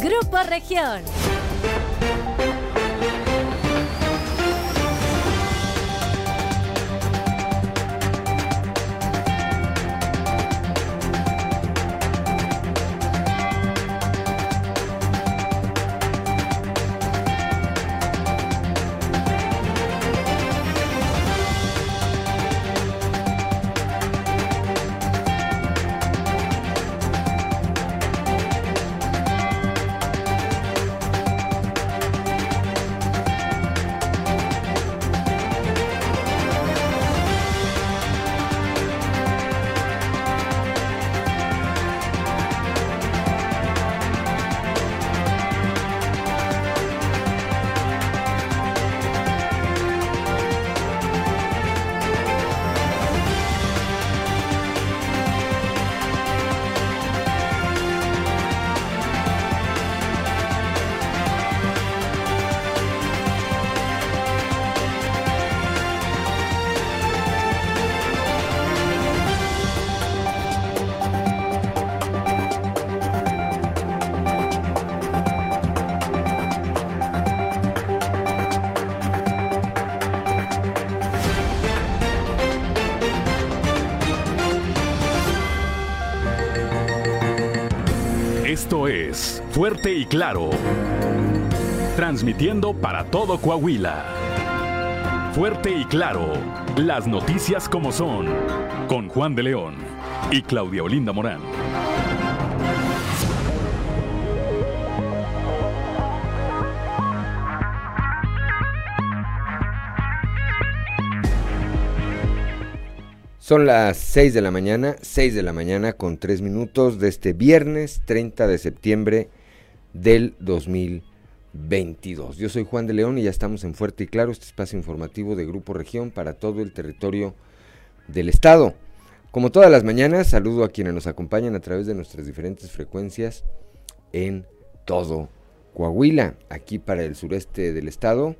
Grupo Región. Fuerte y Claro. Transmitiendo para todo Coahuila. Fuerte y Claro. Las noticias como son. Con Juan de León y Claudia Olinda Morán. Son las 6 de la mañana, 6 de la mañana con 3 minutos de este viernes 30 de septiembre del 2022. Yo soy Juan de León y ya estamos en Fuerte y Claro, este espacio informativo de Grupo Región para todo el territorio del estado. Como todas las mañanas, saludo a quienes nos acompañan a través de nuestras diferentes frecuencias en todo Coahuila, aquí para el sureste del estado,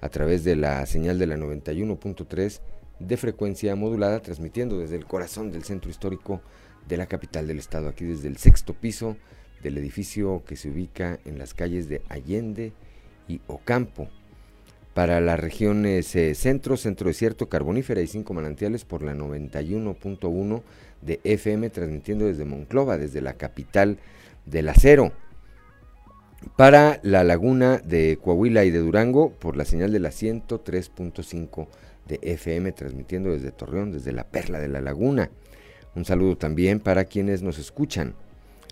a través de la señal de la 91.3 de frecuencia modulada, transmitiendo desde el corazón del centro histórico de la capital del estado, aquí desde el sexto piso del edificio que se ubica en las calles de Allende y Ocampo. Para las regiones centro, centro desierto, carbonífera y cinco manantiales por la 91.1 de FM, transmitiendo desde Monclova, desde la capital del acero. Para la laguna de Coahuila y de Durango, por la señal de la 103.5 de FM, transmitiendo desde Torreón, desde la Perla de la Laguna. Un saludo también para quienes nos escuchan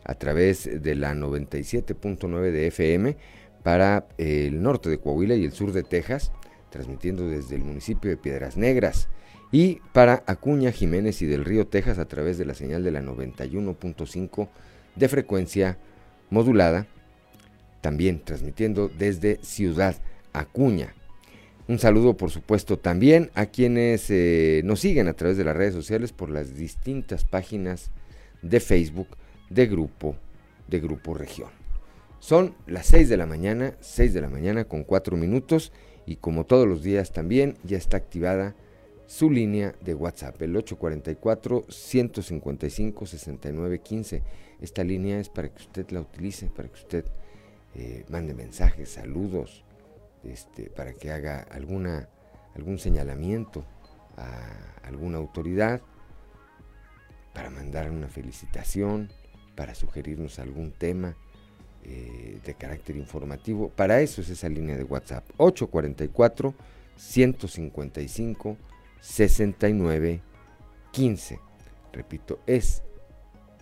a través de la 97.9 de FM para el norte de Coahuila y el sur de Texas, transmitiendo desde el municipio de Piedras Negras. Y para Acuña, Jiménez y del Río Texas a través de la señal de la 91.5 de frecuencia modulada, también transmitiendo desde Ciudad Acuña. Un saludo, por supuesto, también a quienes eh, nos siguen a través de las redes sociales por las distintas páginas de Facebook de Grupo, de Grupo Región. Son las 6 de la mañana, 6 de la mañana con 4 minutos y como todos los días también ya está activada su línea de WhatsApp, el 844-155-6915. Esta línea es para que usted la utilice, para que usted eh, mande mensajes, saludos, este, para que haga alguna, algún señalamiento a alguna autoridad, para mandar una felicitación, para sugerirnos algún tema eh, de carácter informativo. Para eso es esa línea de WhatsApp. 844 155 69 15. Repito, es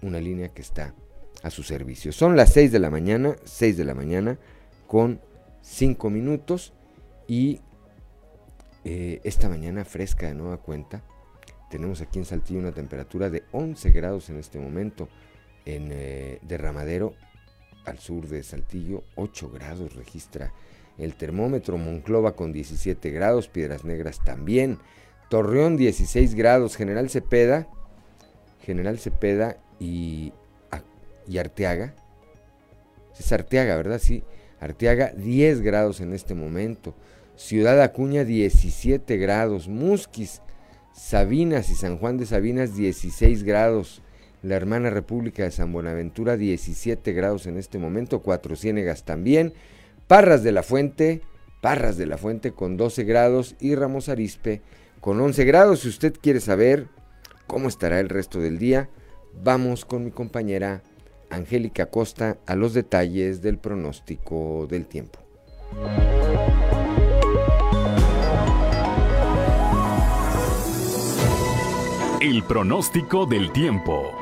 una línea que está a su servicio. Son las 6 de la mañana, 6 de la mañana con 5 minutos y eh, esta mañana fresca de nueva cuenta. Tenemos aquí en Saltillo una temperatura de 11 grados en este momento. En eh, Derramadero al sur de Saltillo, 8 grados registra el termómetro, Monclova con 17 grados, Piedras Negras también, Torreón 16 grados, General Cepeda, General Cepeda y, y Arteaga, es Arteaga, ¿verdad? Sí, Arteaga 10 grados en este momento, Ciudad Acuña 17 grados, Musquis, Sabinas y San Juan de Sabinas 16 grados, la hermana República de San Buenaventura 17 grados en este momento, Cuatro Ciénegas también, Parras de la Fuente, Parras de la Fuente con 12 grados y Ramos Arispe con 11 grados. Si usted quiere saber cómo estará el resto del día, vamos con mi compañera Angélica Costa a los detalles del pronóstico del tiempo. El pronóstico del tiempo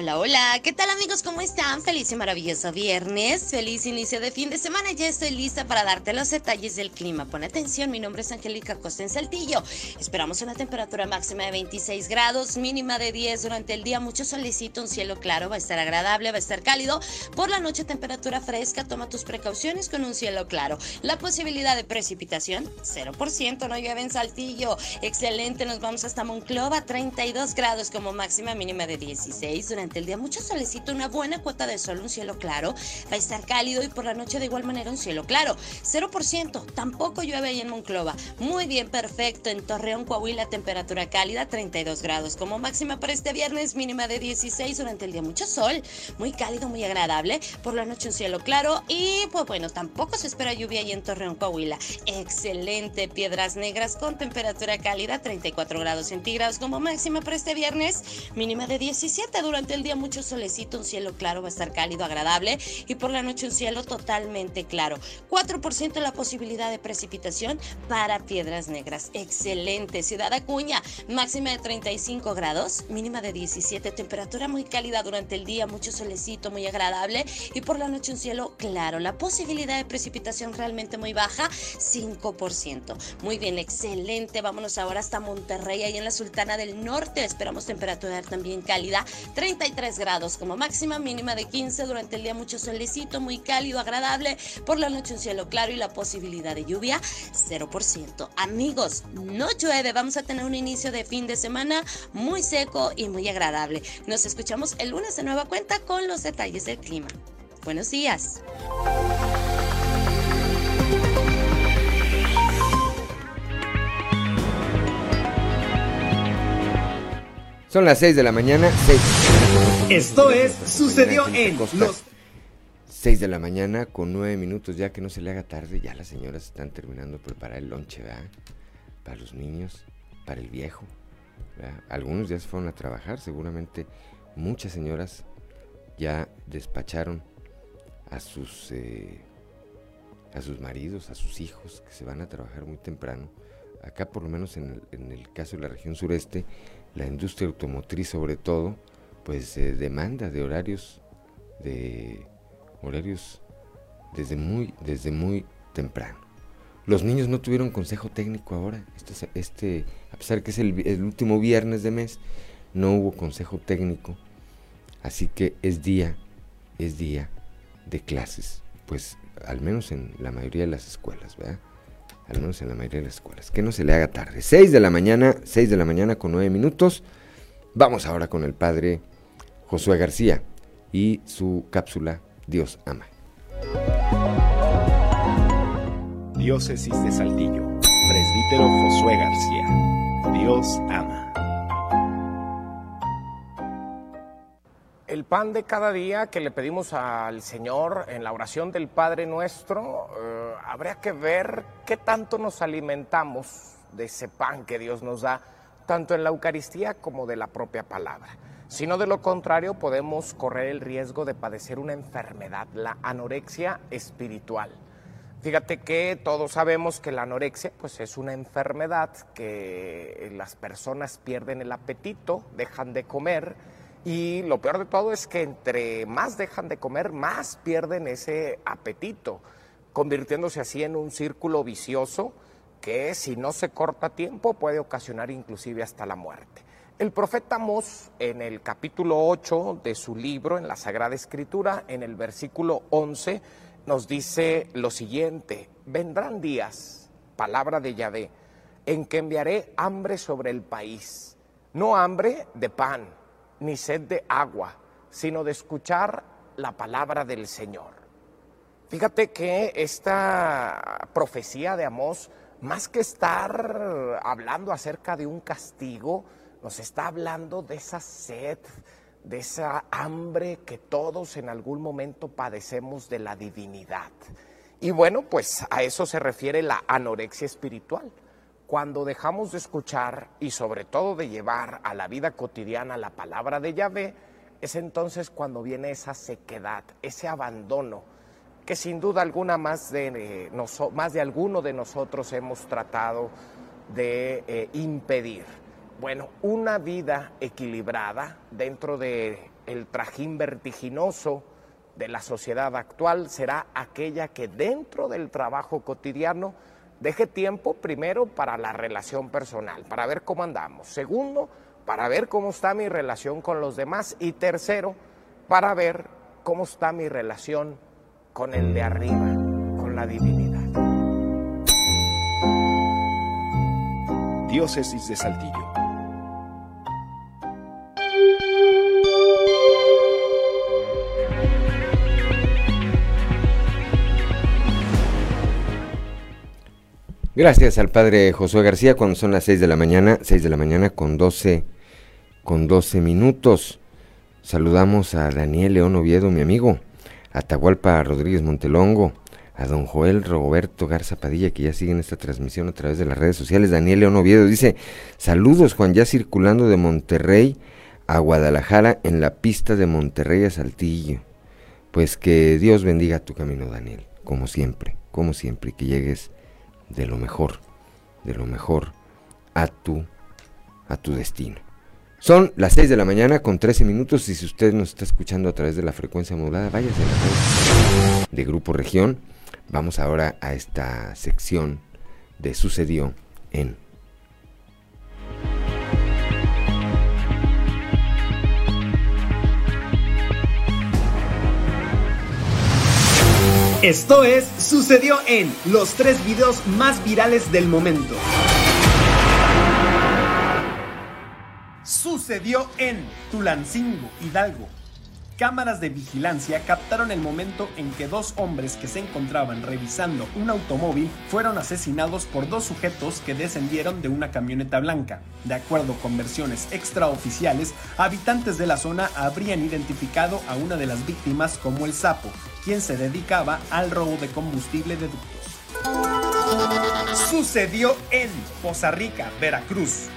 Hola, hola, ¿qué tal amigos? ¿Cómo están? Feliz y maravilloso viernes, feliz inicio de fin de semana. Ya estoy lista para darte los detalles del clima. Pon atención, mi nombre es Angélica Costa en Saltillo. Esperamos una temperatura máxima de 26 grados, mínima de 10 durante el día, mucho solecito, un cielo claro, va a estar agradable, va a estar cálido. Por la noche temperatura fresca, toma tus precauciones con un cielo claro. La posibilidad de precipitación, 0%, no llueve en Saltillo. Excelente, nos vamos hasta Monclova, 32 grados como máxima, mínima de 16 durante el día mucho solecito, una buena cuota de sol, un cielo claro, va a estar cálido y por la noche de igual manera un cielo claro. 0%, tampoco llueve ahí en Monclova. Muy bien, perfecto. En Torreón, Coahuila, temperatura cálida, 32 grados. Como máxima para este viernes, mínima de 16 durante el día, mucho sol, muy cálido, muy agradable. Por la noche un cielo claro y pues bueno, tampoco se espera lluvia ahí en Torreón, Coahuila. Excelente, piedras negras con temperatura cálida, 34 grados centígrados como máxima para este viernes, mínima de 17 durante el el día mucho solecito, un cielo claro, va a estar cálido, agradable y por la noche un cielo totalmente claro. 4% la posibilidad de precipitación para Piedras Negras. Excelente. Ciudad Acuña, máxima de 35 grados, mínima de 17, temperatura muy cálida durante el día, mucho solecito, muy agradable y por la noche un cielo claro. La posibilidad de precipitación realmente muy baja, 5%. Muy bien, excelente. Vámonos ahora hasta Monterrey, ahí en la Sultana del Norte. Esperamos temperatura también cálida, 30 33 grados como máxima, mínima de 15 durante el día mucho solecito, muy cálido, agradable, por la noche un cielo claro y la posibilidad de lluvia 0%. Amigos, no llueve, vamos a tener un inicio de fin de semana muy seco y muy agradable. Nos escuchamos el lunes de nueva cuenta con los detalles del clima. Buenos días. Son las 6 de la mañana. 6. Esto es Sucedió en los... 6 de la mañana con 9 minutos, ya que no se le haga tarde. Ya las señoras están terminando de preparar el lonche, ¿verdad? Para los niños, para el viejo. Algunos ya se fueron a trabajar, seguramente muchas señoras ya despacharon a sus, eh, a sus maridos, a sus hijos, que se van a trabajar muy temprano. Acá, por lo menos en el, en el caso de la región sureste, la industria automotriz sobre todo, pues demanda de horarios, de horarios desde muy, desde muy temprano. Los niños no tuvieron consejo técnico ahora, este, este a pesar que es el, el último viernes de mes, no hubo consejo técnico, así que es día, es día de clases, pues al menos en la mayoría de las escuelas, ¿verdad? Al menos en la mayoría de las escuelas. Que no se le haga tarde. 6 de la mañana, 6 de la mañana con 9 minutos. Vamos ahora con el padre Josué García y su cápsula Dios ama. Diócesis de Saltillo, presbítero Josué García. Dios ama. El pan de cada día que le pedimos al Señor en la oración del Padre nuestro, eh, habría que ver qué tanto nos alimentamos de ese pan que Dios nos da, tanto en la Eucaristía como de la propia palabra. Si no, de lo contrario, podemos correr el riesgo de padecer una enfermedad, la anorexia espiritual. Fíjate que todos sabemos que la anorexia pues es una enfermedad que las personas pierden el apetito, dejan de comer, y lo peor de todo es que entre más dejan de comer, más pierden ese apetito. convirtiéndose así en un círculo vicioso que si no se corta tiempo puede ocasionar inclusive hasta la muerte. El profeta Amós en el capítulo 8 de su libro, en la Sagrada Escritura, en el versículo 11, nos dice lo siguiente, vendrán días, palabra de Yahvé, en que enviaré hambre sobre el país, no hambre de pan, ni sed de agua, sino de escuchar la palabra del Señor. Fíjate que esta profecía de Amós, más que estar hablando acerca de un castigo, nos está hablando de esa sed, de esa hambre que todos en algún momento padecemos de la divinidad. Y bueno, pues a eso se refiere la anorexia espiritual. Cuando dejamos de escuchar y sobre todo de llevar a la vida cotidiana la palabra de Yahvé, es entonces cuando viene esa sequedad, ese abandono, que sin duda alguna más de, eh, más de alguno de nosotros hemos tratado de eh, impedir. Bueno, una vida equilibrada dentro del el trajín vertiginoso de la sociedad actual será aquella que dentro del trabajo cotidiano deje tiempo primero para la relación personal, para ver cómo andamos. Segundo, para ver cómo está mi relación con los demás. Y tercero, para ver cómo está mi relación con el de arriba, con la divinidad. Diócesis de Saltillo. Gracias al padre Josué García cuando son las 6 de la mañana, 6 de la mañana con 12, con 12 minutos. Saludamos a Daniel León Oviedo, mi amigo, a Tahualpa Rodríguez Montelongo, a don Joel Roberto Garza Padilla, que ya siguen esta transmisión a través de las redes sociales. Daniel León Oviedo dice, saludos Juan, ya circulando de Monterrey a Guadalajara en la pista de Monterrey a Saltillo. Pues que Dios bendiga tu camino, Daniel, como siempre, como siempre, que llegues de lo mejor, de lo mejor a tu, a tu destino. Son las 6 de la mañana con 13 minutos y si usted nos está escuchando a través de la frecuencia modulada, váyase a la de Grupo Región. Vamos ahora a esta sección de Sucedió en Esto es Sucedió en los tres videos más virales del momento. Sucedió en Tulancingo, Hidalgo. Cámaras de vigilancia captaron el momento en que dos hombres que se encontraban revisando un automóvil fueron asesinados por dos sujetos que descendieron de una camioneta blanca. De acuerdo con versiones extraoficiales, habitantes de la zona habrían identificado a una de las víctimas como el sapo, quien se dedicaba al robo de combustible de ductos. Sucedió en Poza Rica, Veracruz.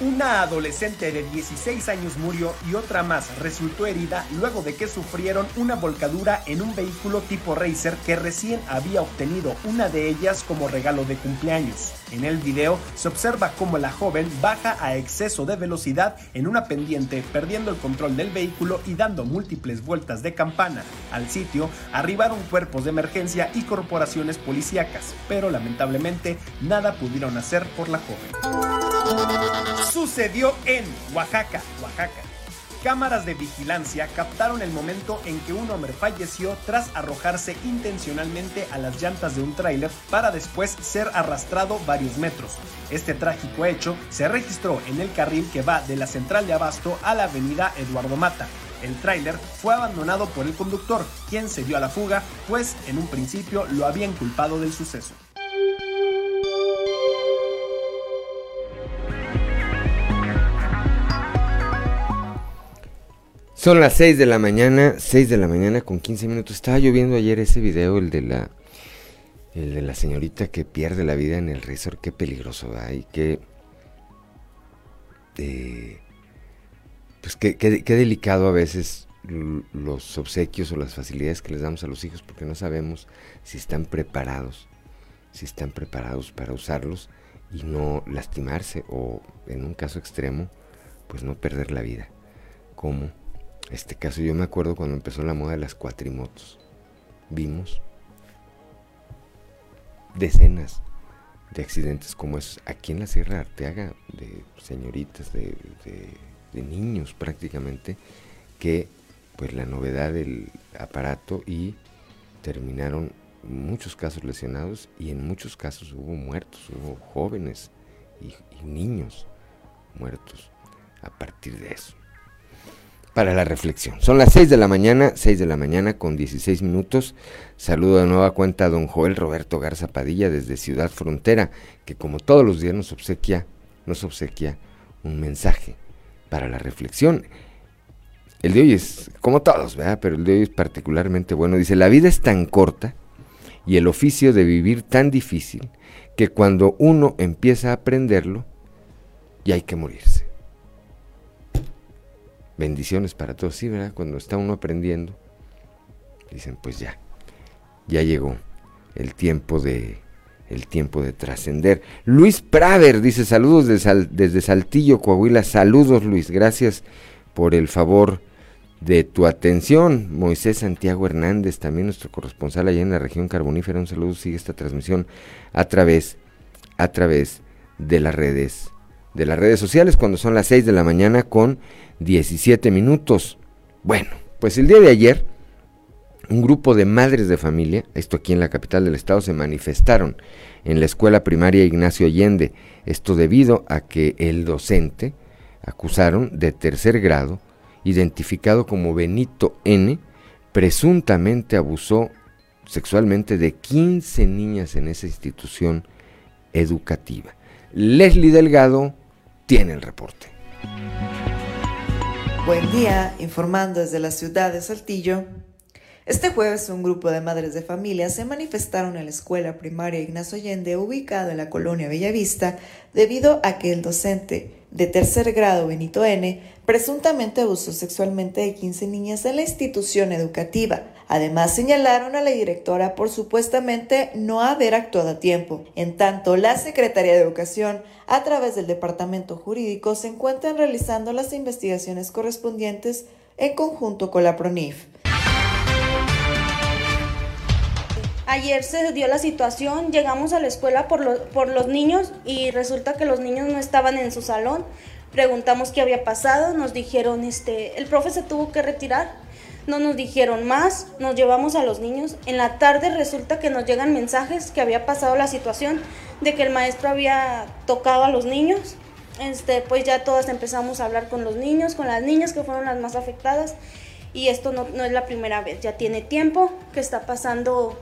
Una adolescente de 16 años murió y otra más resultó herida luego de que sufrieron una volcadura en un vehículo tipo racer que recién había obtenido una de ellas como regalo de cumpleaños. En el video se observa cómo la joven baja a exceso de velocidad en una pendiente, perdiendo el control del vehículo y dando múltiples vueltas de campana. Al sitio arribaron cuerpos de emergencia y corporaciones policíacas, pero lamentablemente nada pudieron hacer por la joven sucedió en Oaxaca, Oaxaca. Cámaras de vigilancia captaron el momento en que un hombre falleció tras arrojarse intencionalmente a las llantas de un tráiler para después ser arrastrado varios metros. Este trágico hecho se registró en el carril que va de la central de Abasto a la avenida Eduardo Mata. El tráiler fue abandonado por el conductor, quien se dio a la fuga, pues en un principio lo habían culpado del suceso. Son las 6 de la mañana, 6 de la mañana con 15 minutos. Estaba lloviendo ayer ese video, el de la el de la señorita que pierde la vida en el resort. Qué peligroso, ¿verdad? Y qué, eh, pues qué, qué, delicado a veces los obsequios o las facilidades que les damos a los hijos porque no sabemos si están preparados, si están preparados para usarlos y no lastimarse o en un caso extremo, pues no perder la vida. ¿Cómo? Este caso yo me acuerdo cuando empezó la moda de las cuatrimotos. Vimos decenas de accidentes como esos aquí en la Sierra Arteaga, de señoritas, de, de niños prácticamente, que pues la novedad del aparato y terminaron muchos casos lesionados y en muchos casos hubo muertos, hubo jóvenes y, niños muertos a partir de eso. Para la reflexión. Son las 6 de la mañana, 6 de la mañana con 16 minutos. Saludo de nueva cuenta a don Joel Roberto Garza Padilla desde Ciudad Frontera, que como todos los días nos obsequia, nos obsequia un mensaje para la reflexión. El de hoy es, como todos, ¿verdad? Pero el de hoy es particularmente bueno. Dice, la vida es tan corta y el oficio de vivir tan difícil que cuando uno empieza a aprenderlo, ya hay que morirse. Bendiciones para todos, sí, ¿verdad? Cuando está uno aprendiendo, dicen, pues ya, ya llegó el tiempo de el tiempo de trascender. Luis Praver dice saludos desde Saltillo, Coahuila. Saludos Luis, gracias por el favor de tu atención. Moisés Santiago Hernández, también nuestro corresponsal allá en la región carbonífera, un saludo, sigue esta transmisión a través, a través de las redes, de las redes sociales, cuando son las 6 de la mañana con 17 minutos. Bueno, pues el día de ayer, un grupo de madres de familia, esto aquí en la capital del estado, se manifestaron en la escuela primaria Ignacio Allende, esto debido a que el docente acusaron de tercer grado identificado como Benito N., presuntamente abusó sexualmente de 15 niñas en esa institución educativa. Leslie Delgado tiene el reporte. Buen día, informando desde la ciudad de Saltillo. Este jueves un grupo de madres de familia se manifestaron en la escuela primaria Ignacio Allende ubicada en la colonia Bellavista debido a que el docente de tercer grado Benito N presuntamente abusó sexualmente de 15 niñas en la institución educativa. Además, señalaron a la directora por supuestamente no haber actuado a tiempo. En tanto, la Secretaría de Educación, a través del Departamento Jurídico, se encuentran realizando las investigaciones correspondientes en conjunto con la PRONIF. Ayer se dio la situación, llegamos a la escuela por, por los niños y resulta que los niños no estaban en su salón preguntamos qué había pasado, nos dijeron, este, el profe se tuvo que retirar, no nos dijeron más, nos llevamos a los niños. En la tarde resulta que nos llegan mensajes que había pasado la situación de que el maestro había tocado a los niños. Este, pues ya todas empezamos a hablar con los niños, con las niñas que fueron las más afectadas. Y esto no, no es la primera vez, ya tiene tiempo que está pasando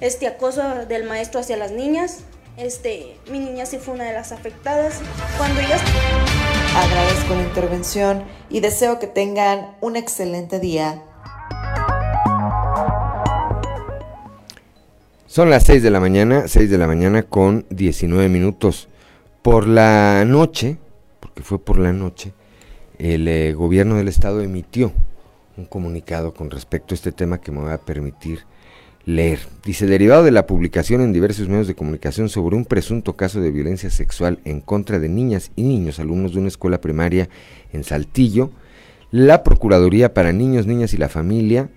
este acoso del maestro hacia las niñas. Este, mi niña sí fue una de las afectadas. Cuando ellas Agradezco la intervención y deseo que tengan un excelente día. Son las 6 de la mañana, 6 de la mañana con 19 minutos. Por la noche, porque fue por la noche, el eh, gobierno del estado emitió un comunicado con respecto a este tema que me va a permitir leer. Dice, derivado de la publicación en diversos medios de comunicación sobre un presunto caso de violencia sexual en contra de niñas y niños alumnos de una escuela primaria en Saltillo, la Procuraduría para Niños, Niñas y la Familia,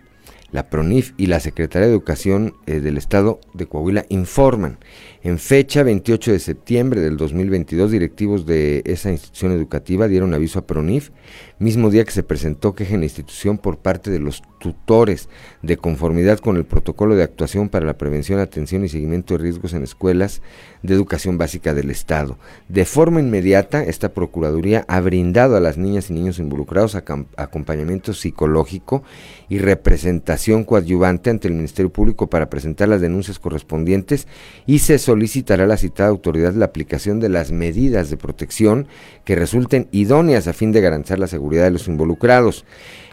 la PRONIF y la Secretaría de Educación eh, del Estado de Coahuila informan en fecha 28 de septiembre del 2022, directivos de esa institución educativa dieron aviso a PRONIF, mismo día que se presentó queja en la institución por parte de los tutores de conformidad con el protocolo de actuación para la prevención, atención y seguimiento de riesgos en escuelas de educación básica del Estado. De forma inmediata, esta Procuraduría ha brindado a las niñas y niños involucrados acompañamiento psicológico y representación coadyuvante ante el Ministerio Público para presentar las denuncias correspondientes y se solicitará a la citada autoridad la aplicación de las medidas de protección que resulten idóneas a fin de garantizar la seguridad de los involucrados.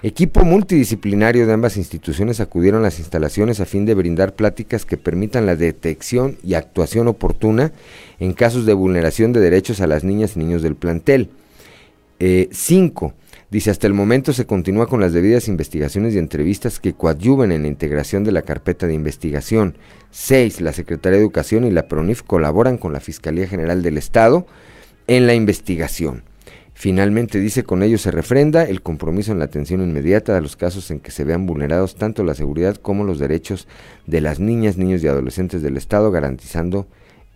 Equipo multidisciplinario de ambas instituciones acudieron a las instalaciones a fin de brindar pláticas que permitan la detección y actuación oportuna en casos de vulneración de derechos a las niñas y niños del plantel. 5. Eh, Dice, hasta el momento se continúa con las debidas investigaciones y entrevistas que coadyuven en la integración de la carpeta de investigación. 6. La Secretaría de Educación y la PRONIF colaboran con la Fiscalía General del Estado en la investigación. Finalmente dice, con ello se refrenda el compromiso en la atención inmediata a los casos en que se vean vulnerados tanto la seguridad como los derechos de las niñas, niños y adolescentes del Estado, garantizando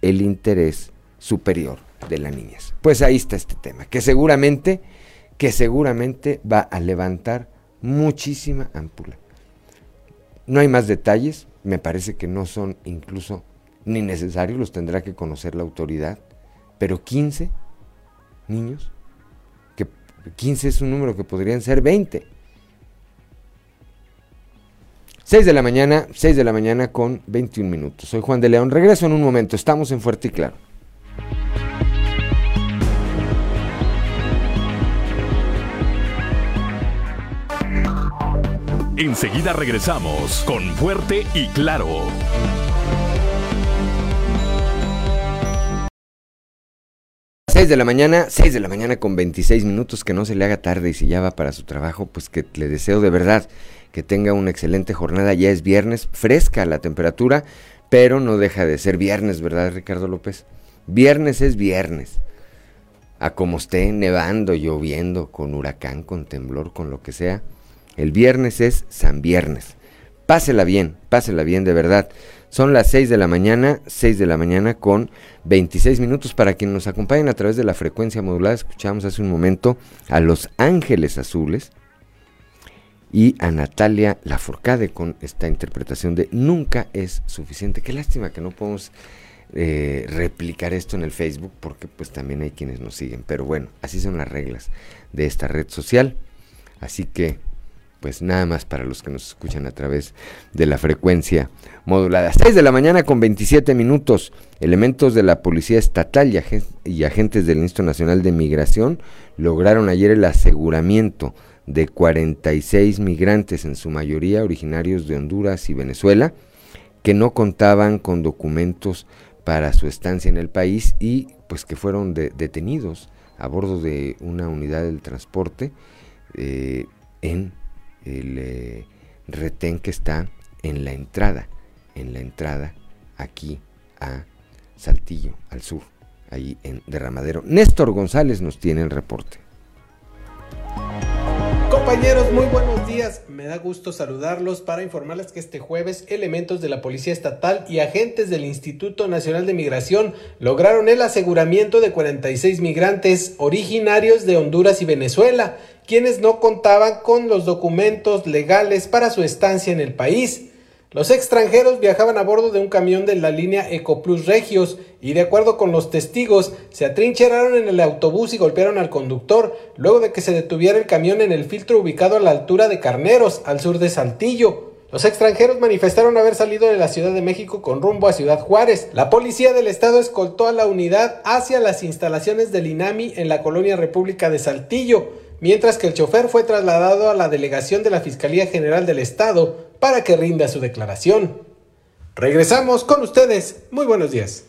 el interés superior de las niñas. Pues ahí está este tema, que seguramente, que seguramente va a levantar muchísima ampula. No hay más detalles, me parece que no son incluso ni necesarios, los tendrá que conocer la autoridad, pero 15 niños 15 es un número que podrían ser 20. 6 de la mañana, 6 de la mañana con 21 minutos. Soy Juan de León. Regreso en un momento. Estamos en Fuerte y Claro. Enseguida regresamos con Fuerte y Claro. 6 de la mañana, 6 de la mañana con 26 minutos, que no se le haga tarde y si ya va para su trabajo, pues que le deseo de verdad que tenga una excelente jornada. Ya es viernes, fresca la temperatura, pero no deja de ser viernes, ¿verdad, Ricardo López? Viernes es viernes. A como esté nevando, lloviendo, con huracán, con temblor, con lo que sea. El viernes es San Viernes. Pásela bien, pásela bien de verdad. Son las 6 de la mañana, 6 de la mañana con 26 minutos. Para quienes nos acompañen a través de la frecuencia modulada, escuchamos hace un momento a Los Ángeles Azules y a Natalia Laforcade con esta interpretación de Nunca es suficiente. Qué lástima que no podemos eh, replicar esto en el Facebook porque pues también hay quienes nos siguen. Pero bueno, así son las reglas de esta red social. Así que pues nada más para los que nos escuchan a través de la frecuencia modulada. 6 de la mañana con 27 minutos. Elementos de la Policía Estatal y, agentes del Instituto Nacional de Migración lograron ayer el aseguramiento de 46 migrantes, en su mayoría originarios de Honduras y Venezuela, que no contaban con documentos para su estancia en el país y pues que fueron detenidos a bordo de una unidad del transporte eh, en el eh, retén que está en la entrada, en la entrada aquí a Saltillo, al sur, ahí en Derramadero. Néstor González nos tiene el reporte. Compañeros, muy buenos días. Me da gusto saludarlos para informarles que este jueves elementos de la Policía Estatal y agentes del Instituto Nacional de Migración lograron el aseguramiento de 46 migrantes originarios de Honduras y Venezuela quienes no contaban con los documentos legales para su estancia en el país. Los extranjeros viajaban a bordo de un camión de la línea Ecoplus Regios y de acuerdo con los testigos se atrincheraron en el autobús y golpearon al conductor luego de que se detuviera el camión en el filtro ubicado a la altura de Carneros, al sur de Saltillo. Los extranjeros manifestaron haber salido de la Ciudad de México con rumbo a Ciudad Juárez. La policía del estado escoltó a la unidad hacia las instalaciones del INAMI en la colonia República de Saltillo mientras que el chofer fue trasladado a la delegación de la Fiscalía General del Estado para que rinda su declaración. Regresamos con ustedes. Muy buenos días.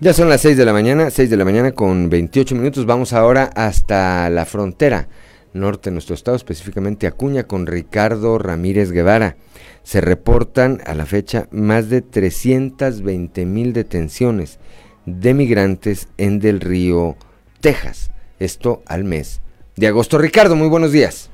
Ya son las 6 de la mañana, 6 de la mañana con 28 minutos. Vamos ahora hasta la frontera norte de nuestro estado, específicamente Acuña, con Ricardo Ramírez Guevara. Se reportan a la fecha más de 320 mil detenciones de migrantes en Del Río Texas. Esto al mes de agosto. Ricardo, muy buenos días.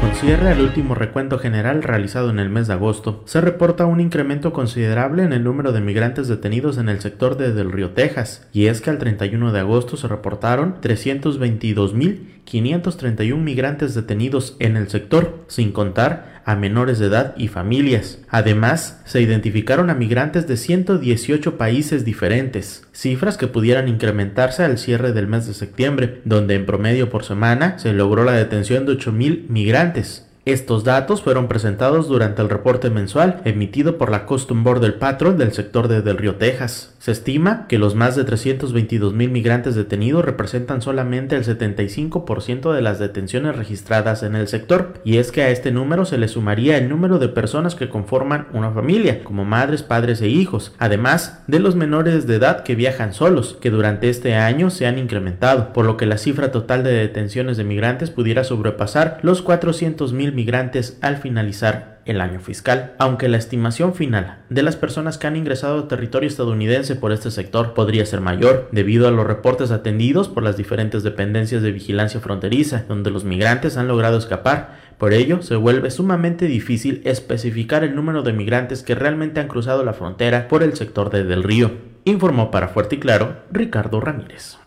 Con cierre al último recuento general realizado en el mes de agosto, se reporta un incremento considerable en el número de migrantes detenidos en el sector de Del Río, Texas, y es que al 31 de agosto se reportaron 322.531 migrantes detenidos en el sector, sin contar a menores de edad y familias. Además, se identificaron a migrantes de 118 países diferentes, cifras que pudieran incrementarse al cierre del mes de septiembre, donde en promedio por semana se logró la detención de 8.000 migrantes. Estos datos fueron presentados durante el reporte mensual emitido por la Custom Border Patrol del sector de Del Río, Texas. Se estima que los más de 322 mil migrantes detenidos representan solamente el 75% de las detenciones registradas en el sector, y es que a este número se le sumaría el número de personas que conforman una familia, como madres, padres e hijos, además de los menores de edad que viajan solos, que durante este año se han incrementado, por lo que la cifra total de detenciones de migrantes pudiera sobrepasar los 400 mil migrantes al finalizar el año fiscal, aunque la estimación final de las personas que han ingresado a territorio estadounidense por este sector podría ser mayor, debido a los reportes atendidos por las diferentes dependencias de vigilancia fronteriza, donde los migrantes han logrado escapar. Por ello, se vuelve sumamente difícil especificar el número de migrantes que realmente han cruzado la frontera por el sector de Del Río, informó para Fuerte y Claro Ricardo Ramírez.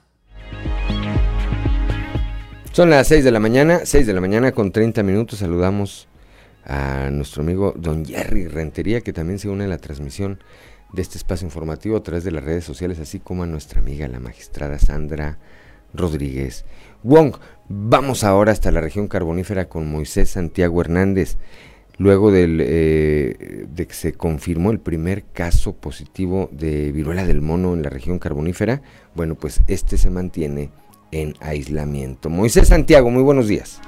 Son las 6 de la mañana, 6 de la mañana con 30 minutos. Saludamos a nuestro amigo don Jerry Rentería, que también se une a la transmisión de este espacio informativo a través de las redes sociales, así como a nuestra amiga la magistrada Sandra Rodríguez Wong. Vamos ahora hasta la región carbonífera con Moisés Santiago Hernández. Luego eh, de que se confirmó el primer caso positivo de viruela del mono en la región carbonífera, bueno, pues este se mantiene en aislamiento. Moisés Santiago, muy buenos días.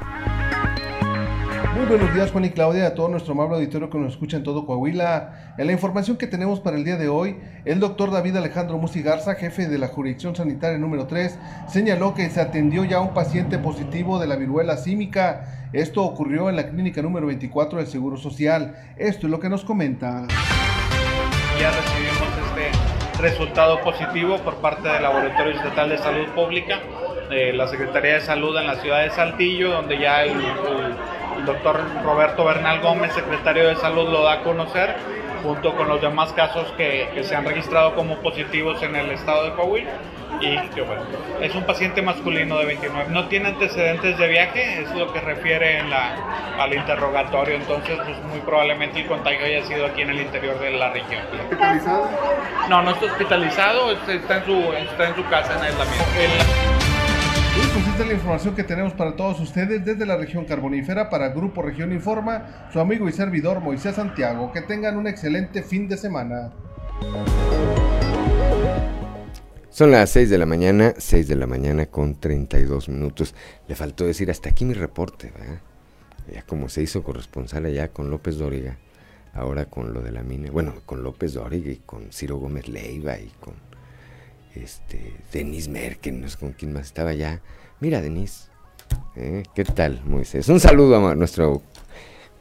Muy buenos días Juan y Claudia, a todo nuestro amable auditorio que nos escucha en todo Coahuila. En la información que tenemos para el día de hoy, el doctor David Alejandro Musi Garza, jefe de la jurisdicción sanitaria número 3, señaló que se atendió ya un paciente positivo de la viruela símica. Esto ocurrió en la clínica número 24 del Seguro Social. Esto es lo que nos comenta. Ya recibimos este resultado positivo por parte del Laboratorio Estatal de Salud Pública, de la Secretaría de Salud en la ciudad de Saltillo, donde ya el, el el doctor Roberto Bernal Gómez, secretario de Salud, lo da a conocer, junto con los demás casos que, que se han registrado como positivos en el estado de Coahuila. Y que bueno, es un paciente masculino de 29. No tiene antecedentes de viaje, es lo que refiere en la, al interrogatorio. Entonces, pues muy probablemente el contagio haya sido aquí en el interior de la región. ¿Hospitalizado? No, no está hospitalizado, está en su, está en su casa en aislamiento. El, y pues esta es la información que tenemos para todos ustedes desde la región carbonífera para Grupo Región Informa, su amigo y servidor Moisés Santiago. Que tengan un excelente fin de semana. Son las 6 de la mañana, 6 de la mañana con 32 minutos. Le faltó decir hasta aquí mi reporte, ¿verdad? Ya como se hizo corresponsal allá con López Dóriga, ahora con lo de la mina, bueno, con López Dóriga y con Ciro Gómez Leiva y con este, Denis Merkel, no sé con quién más estaba ya. Mira, Denis, ¿eh? ¿qué tal, Moisés? Un saludo a nuestro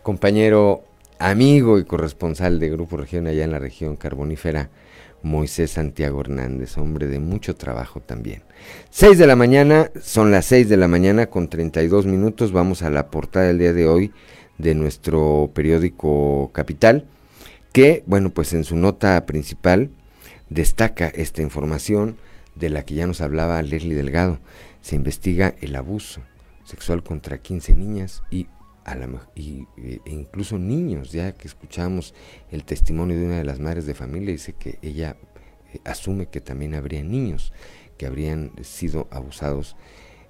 compañero, amigo y corresponsal de Grupo Región allá en la región carbonífera, Moisés Santiago Hernández, hombre de mucho trabajo también. 6 de la mañana, son las 6 de la mañana con 32 minutos, vamos a la portada del día de hoy de nuestro periódico Capital, que, bueno, pues en su nota principal, destaca esta información de la que ya nos hablaba Leslie Delgado. Se investiga el abuso sexual contra 15 niñas y, a la, y e incluso niños, ya que escuchamos el testimonio de una de las madres de familia, dice que ella eh, asume que también habría niños que habrían sido abusados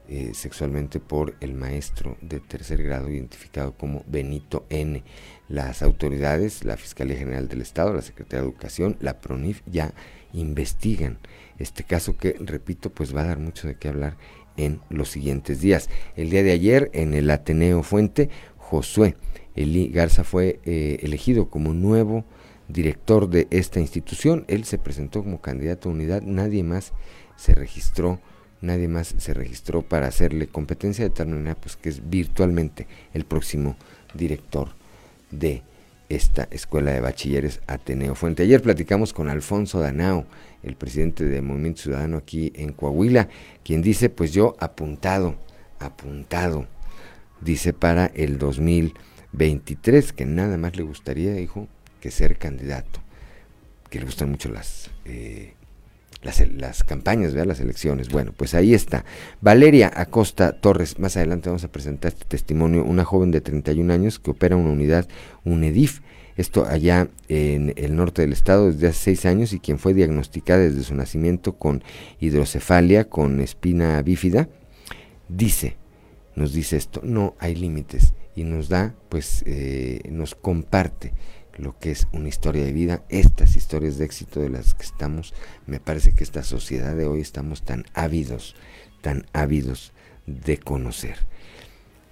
eh, sexualmente por el maestro de tercer grado identificado como Benito N. Las autoridades, la Fiscalía General del Estado, la Secretaría de Educación, la PRONIF ya investigan este caso que, repito, pues va a dar mucho de qué hablar en los siguientes días. El día de ayer en el Ateneo Fuente, Josué Eli Garza fue eh, elegido como nuevo director de esta institución. Él se presentó como candidato a unidad, nadie más se registró nadie más se registró para hacerle competencia de tal manera pues que es virtualmente el próximo director de esta escuela de bachilleres Ateneo Fuente. Ayer platicamos con Alfonso Danao, el presidente del Movimiento Ciudadano aquí en Coahuila, quien dice, pues yo apuntado, apuntado, dice para el 2023, que nada más le gustaría, dijo, que ser candidato, que le gustan mucho las eh, las, campañas, las elecciones. Bueno, pues ahí está. Valeria Acosta Torres, más adelante vamos a presentar este testimonio, una joven de 31 años que opera una unidad, un EDIF, esto allá en el norte del estado desde hace seis años y quien fue diagnosticada desde su nacimiento con hidrocefalia, con espina bífida, dice, nos dice esto, no hay límites y nos da, pues eh, nos comparte lo que es una historia de vida, estas historias de éxito de las que estamos, me parece que esta sociedad de hoy estamos tan ávidos, tan ávidos de conocer.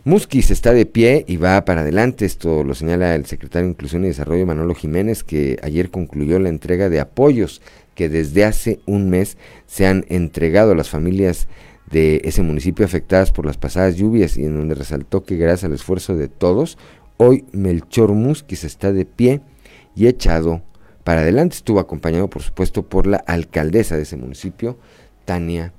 Musquis está de pie y va para adelante, esto lo señala el secretario de Inclusión y Desarrollo Manolo Jiménez, que ayer concluyó la entrega de apoyos que desde hace un mes se han entregado a las familias de ese municipio afectadas por las pasadas lluvias y en donde resaltó que gracias al esfuerzo de todos, hoy Melchor Musquiz está de pie y echado para adelante. Estuvo acompañado, por supuesto, por la alcaldesa de ese municipio, Tania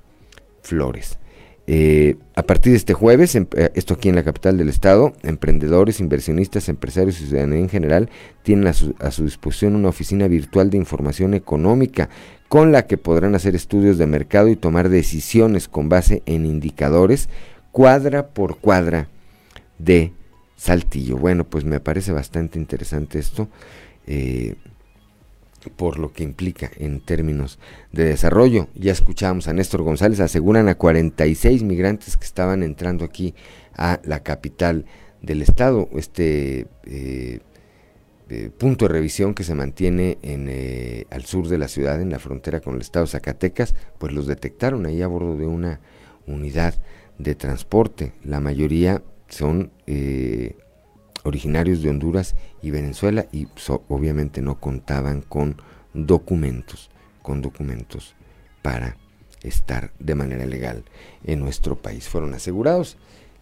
Flores. Eh, a partir de este jueves, em, eh, esto aquí en la capital del estado, emprendedores, inversionistas, empresarios y ciudadanos en general tienen a su, a su, disposición una oficina virtual de información económica con la que podrán hacer estudios de mercado y tomar decisiones con base en indicadores cuadra por cuadra de Saltillo. Bueno, pues me parece bastante interesante esto. Eh, por lo que implica en términos de desarrollo. Ya escuchamos a Néstor González, aseguran a 46 migrantes que estaban entrando aquí a la capital del estado. Este eh, eh, punto de revisión que se mantiene en, eh, al sur de la ciudad, en la frontera con el estado de Zacatecas, pues los detectaron ahí a bordo de una unidad de transporte. La mayoría son originarios de Honduras y Venezuela y obviamente no contaban con documentos, con documentos para estar de manera legal en nuestro país. Fueron asegurados,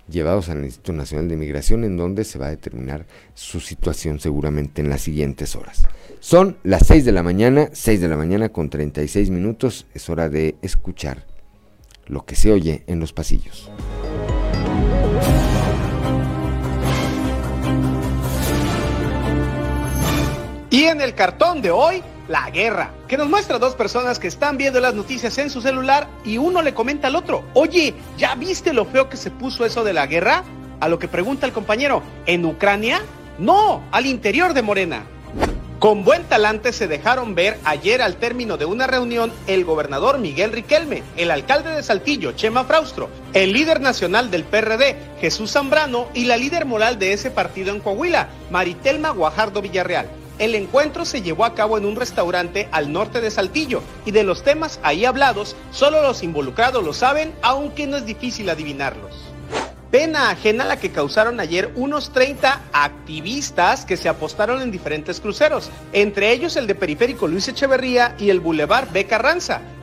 llevados al Instituto Nacional de Migración en donde se va a determinar su situación seguramente en las siguientes horas. Son las 6 de la mañana, 6 de la mañana con 36 minutos, es hora de escuchar lo que se oye en los pasillos. Y en el cartón de hoy, la guerra, que nos muestra dos personas que están viendo las noticias en su celular y uno le comenta al otro, oye, ¿ya viste lo feo que se puso eso de la guerra? A lo que pregunta el compañero, ¿en Ucrania? No, al interior de Morena. Con buen talante se dejaron ver ayer al término de una reunión el gobernador Miguel Riquelme, el alcalde de Saltillo, Chema Fraustro, el líder nacional del PRD, Jesús Zambrano, y la líder moral de ese partido en Coahuila, Maritelma Guajardo Villarreal. El encuentro se llevó a cabo en un restaurante al norte de Saltillo y de los temas ahí hablados, solo los involucrados lo saben, aunque no es difícil adivinarlos. Pena ajena la que causaron ayer unos 30 activistas que se apostaron en diferentes cruceros, entre ellos el de Periférico Luis Echeverría y el Boulevard B.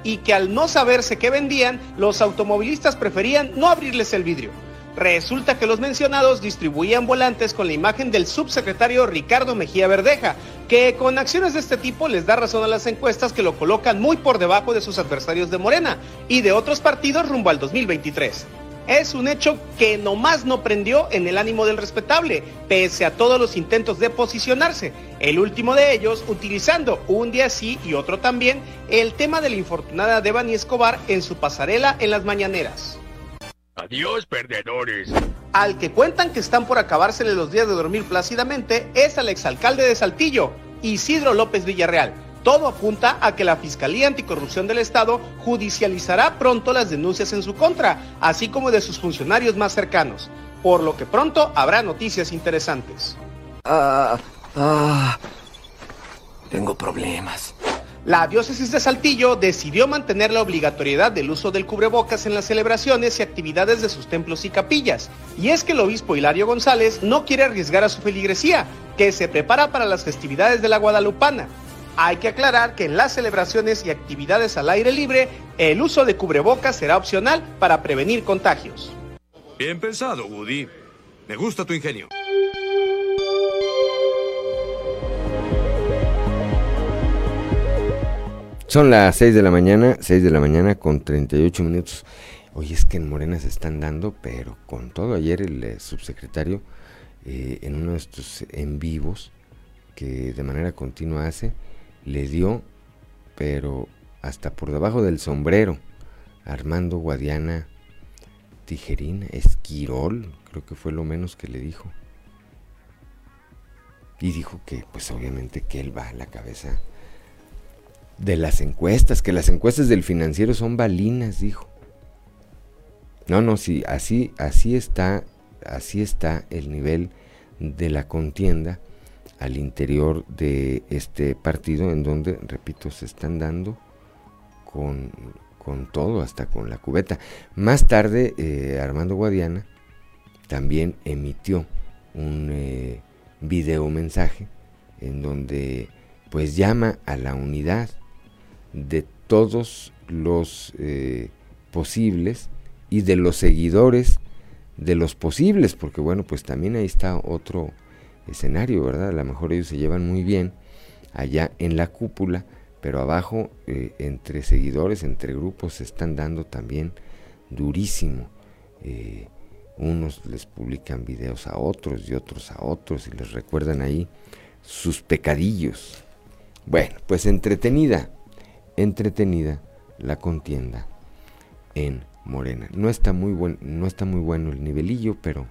Y que al no saberse qué vendían, los automovilistas preferían no abrirles el vidrio. Resulta que los mencionados distribuían volantes con la imagen del subsecretario Ricardo Mejía Verdeja, que con acciones de este tipo les da razón a las encuestas que lo colocan muy por debajo de sus adversarios de Morena y de otros partidos rumbo al 2023. Es un hecho que nomás no prendió en el ánimo del respetable, pese a todos los intentos de posicionarse. El último de ellos utilizando un día sí y otro también el tema de la infortunada Devani Escobar en su pasarela en las mañaneras. Adiós, perdedores. Al que cuentan que están por acabársele los días de dormir plácidamente es al exalcalde de Saltillo, Isidro López Villarreal. Todo apunta a que la Fiscalía Anticorrupción del Estado judicializará pronto las denuncias en su contra, así como de sus funcionarios más cercanos, por lo que pronto habrá noticias interesantes. Ah, ah, tengo problemas. La diócesis de Saltillo decidió mantener la obligatoriedad del uso del cubrebocas en las celebraciones y actividades de sus templos y capillas. Y es que el obispo Hilario González no quiere arriesgar a su feligresía, que se prepara para las festividades de la Guadalupana. Hay que aclarar que en las celebraciones y actividades al aire libre, el uso de cubrebocas será opcional para prevenir contagios. Bien pensado, Woody. Me gusta tu ingenio. Son las 6 de la mañana, 6 de la mañana con 38 minutos. Oye, es que en Morena se están dando, pero con todo. Ayer el eh, subsecretario, eh, en uno de estos en vivos, que de manera continua hace, le dio, pero hasta por debajo del sombrero, Armando Guadiana Tijerín, Esquirol, creo que fue lo menos que le dijo. Y dijo que, pues obviamente que él va a la cabeza de las encuestas, que las encuestas del financiero son balinas, dijo. No, no, sí, así, así está, así está el nivel de la contienda al interior de este partido, en donde, repito, se están dando con, con todo, hasta con la cubeta. Más tarde, eh, Armando Guadiana también emitió un eh, video mensaje en donde pues llama a la unidad de todos los eh, posibles y de los seguidores de los posibles, porque bueno, pues también ahí está otro escenario, ¿verdad? A lo mejor ellos se llevan muy bien allá en la cúpula, pero abajo eh, entre seguidores, entre grupos se están dando también durísimo. Eh, unos les publican videos a otros y otros a otros y les recuerdan ahí sus pecadillos. Bueno, pues entretenida, entretenida la contienda en Morena. No está muy buen, no está muy bueno el nivelillo, pero,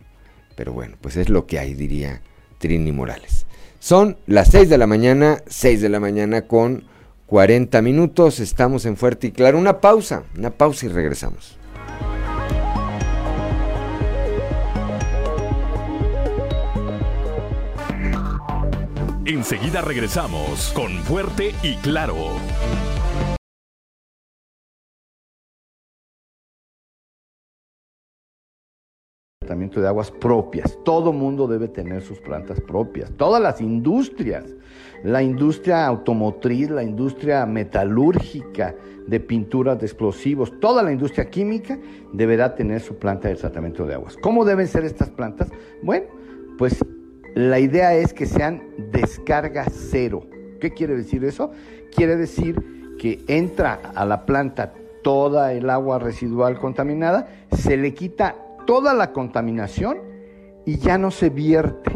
pero bueno, pues es lo que hay, diría Trini Morales. Son las 6 de la mañana, 6 de la mañana con 40 minutos. Estamos en Fuerte y Claro. Una pausa, una pausa y regresamos. Enseguida regresamos con Fuerte y Claro. De aguas propias. Todo mundo debe tener sus plantas propias. Todas las industrias, la industria automotriz, la industria metalúrgica, de pinturas, de explosivos, toda la industria química deberá tener su planta de tratamiento de aguas. ¿Cómo deben ser estas plantas? Bueno, pues la idea es que sean descarga cero. ¿Qué quiere decir eso? Quiere decir que entra a la planta toda el agua residual contaminada, se le quita toda la contaminación y ya no se vierte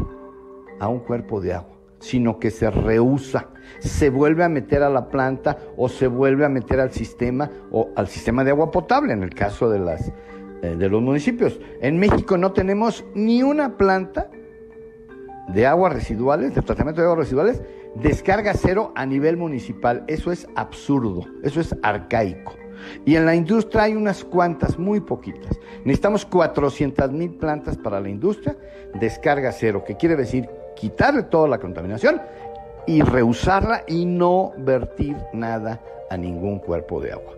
a un cuerpo de agua, sino que se rehúsa, se vuelve a meter a la planta o se vuelve a meter al sistema o al sistema de agua potable en el caso de las eh, de los municipios. En México no tenemos ni una planta de aguas residuales, de tratamiento de aguas residuales, descarga cero a nivel municipal. Eso es absurdo, eso es arcaico. Y en la industria hay unas cuantas, muy poquitas. Necesitamos 400 mil plantas para la industria, descarga cero, que quiere decir quitarle toda la contaminación y reusarla y no vertir nada a ningún cuerpo de agua.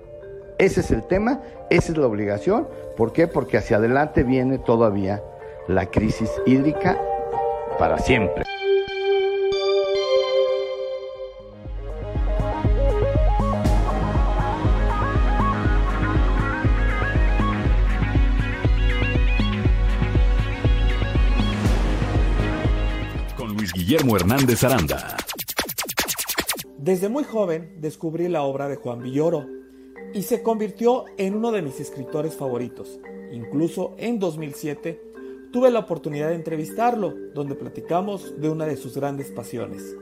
Ese es el tema, esa es la obligación. ¿Por qué? Porque hacia adelante viene todavía la crisis hídrica para siempre. Guillermo Hernández Aranda. Desde muy joven descubrí la obra de Juan Villoro y se convirtió en uno de mis escritores favoritos. Incluso en 2007 tuve la oportunidad de entrevistarlo, donde platicamos de una de sus grandes pasiones,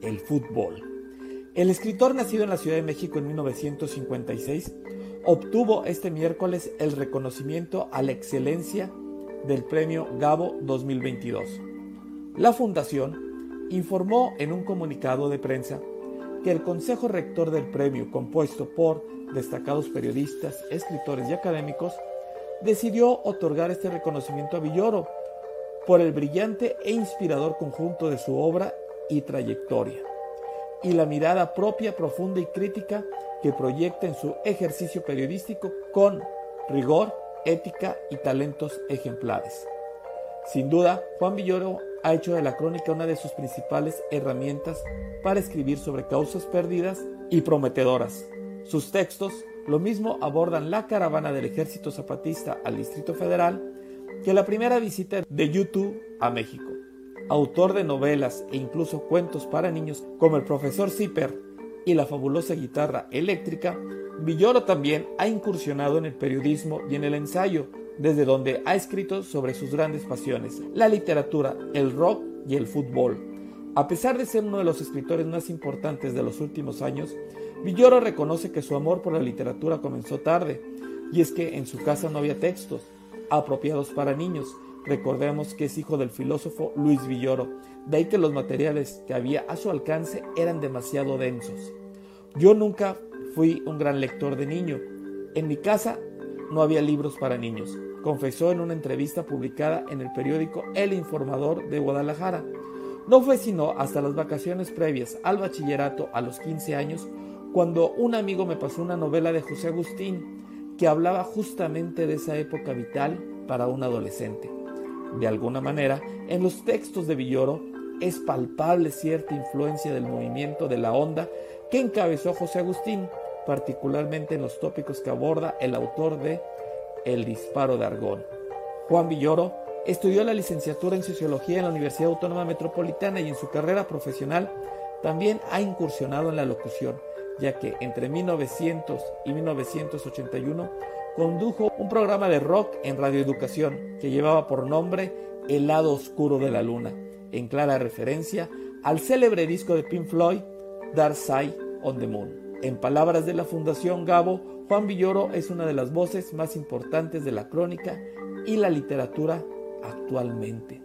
el fútbol. El escritor nacido en la Ciudad de México en 1956 obtuvo este miércoles el reconocimiento a la excelencia del premio Gabo 2022. La fundación informó en un comunicado de prensa que el Consejo Rector del Premio, compuesto por destacados periodistas, escritores y académicos, decidió otorgar este reconocimiento a Villoro por el brillante e inspirador conjunto de su obra y trayectoria, y la mirada propia, profunda y crítica que proyecta en su ejercicio periodístico con rigor, ética y talentos ejemplares. Sin duda, Juan Villoro ha hecho de la crónica una de sus principales herramientas para escribir sobre causas perdidas y prometedoras. Sus textos lo mismo abordan la caravana del ejército zapatista al Distrito Federal que la primera visita de YouTube a México. Autor de novelas e incluso cuentos para niños como El profesor Zipper y La fabulosa guitarra eléctrica, Villoro también ha incursionado en el periodismo y en el ensayo, desde donde ha escrito sobre sus grandes pasiones, la literatura, el rock y el fútbol. A pesar de ser uno de los escritores más importantes de los últimos años, Villoro reconoce que su amor por la literatura comenzó tarde, y es que en su casa no había textos apropiados para niños. Recordemos que es hijo del filósofo Luis Villoro, de ahí que los materiales que había a su alcance eran demasiado densos. Yo nunca fui un gran lector de niño. En mi casa no había libros para niños confesó en una entrevista publicada en el periódico El Informador de Guadalajara. No fue sino hasta las vacaciones previas al bachillerato a los 15 años cuando un amigo me pasó una novela de José Agustín que hablaba justamente de esa época vital para un adolescente. De alguna manera, en los textos de Villoro es palpable cierta influencia del movimiento de la onda que encabezó José Agustín, particularmente en los tópicos que aborda el autor de el disparo de Argón. Juan Villoro estudió la licenciatura en Sociología en la Universidad Autónoma Metropolitana y en su carrera profesional también ha incursionado en la locución, ya que entre 1900 y 1981 condujo un programa de rock en radioeducación que llevaba por nombre El lado oscuro de la luna, en clara referencia al célebre disco de Pink Floyd, Dark Side on the Moon. En palabras de la Fundación Gabo, Juan Villoro es una de las voces más importantes de la crónica y la literatura actualmente.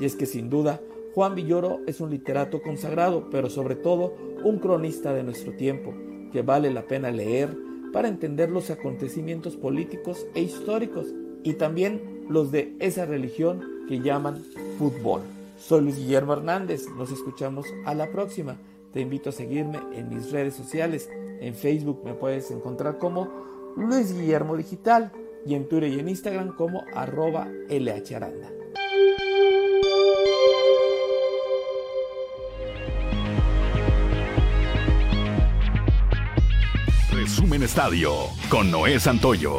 Y es que sin duda, Juan Villoro es un literato consagrado, pero sobre todo un cronista de nuestro tiempo, que vale la pena leer para entender los acontecimientos políticos e históricos y también los de esa religión que llaman fútbol. Soy Luis Guillermo Hernández, nos escuchamos a la próxima. Te invito a seguirme en mis redes sociales. En Facebook me puedes encontrar como Luis Guillermo Digital y en Twitter y en Instagram como arroba LHAranda. Resumen Estadio con Noé Santoyo.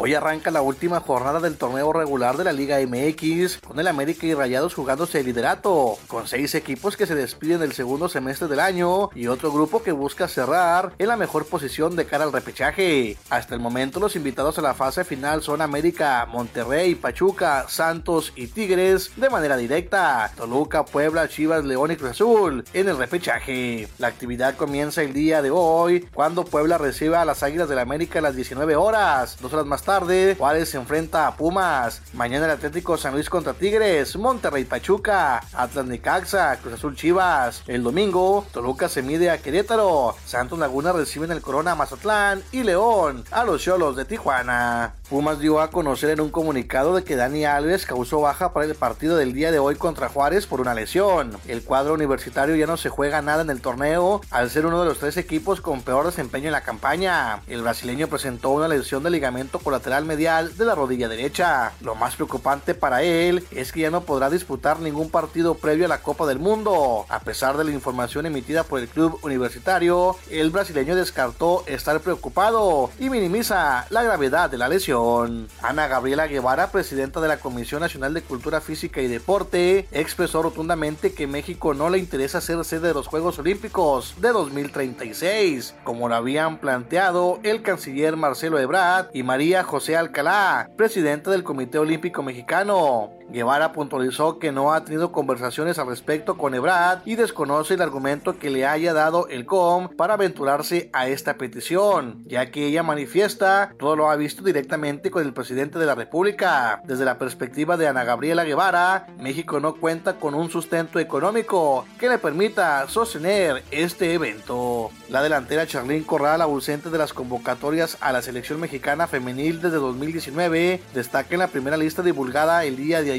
Hoy arranca la última jornada del torneo regular de la Liga MX, con el América y Rayados jugándose el liderato, con seis equipos que se despiden del segundo semestre del año y otro grupo que busca cerrar en la mejor posición de cara al repechaje. Hasta el momento los invitados a la fase final son América, Monterrey, Pachuca, Santos y Tigres de manera directa, Toluca, Puebla, Chivas, León y Cruz Azul en el repechaje. La actividad comienza el día de hoy cuando Puebla recibe a las Águilas del América a las 19 horas, dos horas más tarde, Juárez se enfrenta a Pumas. Mañana el Atlético San Luis contra Tigres, Monterrey Pachuca, Atlas Necaxa, Cruz Azul Chivas. El domingo, Toluca se mide a Querétaro, Santos Laguna reciben el Corona Mazatlán y León a los Cholos de Tijuana. Pumas dio a conocer en un comunicado de que Dani Alves causó baja para el partido del día de hoy contra Juárez por una lesión. El cuadro universitario ya no se juega nada en el torneo al ser uno de los tres equipos con peor desempeño en la campaña. El brasileño presentó una lesión de ligamento colateral medial de la rodilla derecha. Lo más preocupante para él es que ya no podrá disputar ningún partido previo a la Copa del Mundo. A pesar de la información emitida por el club universitario, el brasileño descartó estar preocupado y minimiza la gravedad de la lesión. Ana Gabriela Guevara, presidenta de la Comisión Nacional de Cultura Física y Deporte, expresó rotundamente que México no le interesa ser sede de los Juegos Olímpicos de 2036, como lo habían planteado el canciller Marcelo Ebrard y María José Alcalá, presidenta del Comité Olímpico Mexicano. Guevara puntualizó que no ha tenido conversaciones al respecto con Ebrard y desconoce el argumento que le haya dado el COM para aventurarse a esta petición, ya que ella manifiesta todo lo ha visto directamente con el presidente de la República. Desde la perspectiva de Ana Gabriela Guevara, México no cuenta con un sustento económico que le permita sostener este evento. La delantera Charlín Corral, ausente de las convocatorias a la selección mexicana femenil desde 2019, destaca en la primera lista divulgada el día de ayer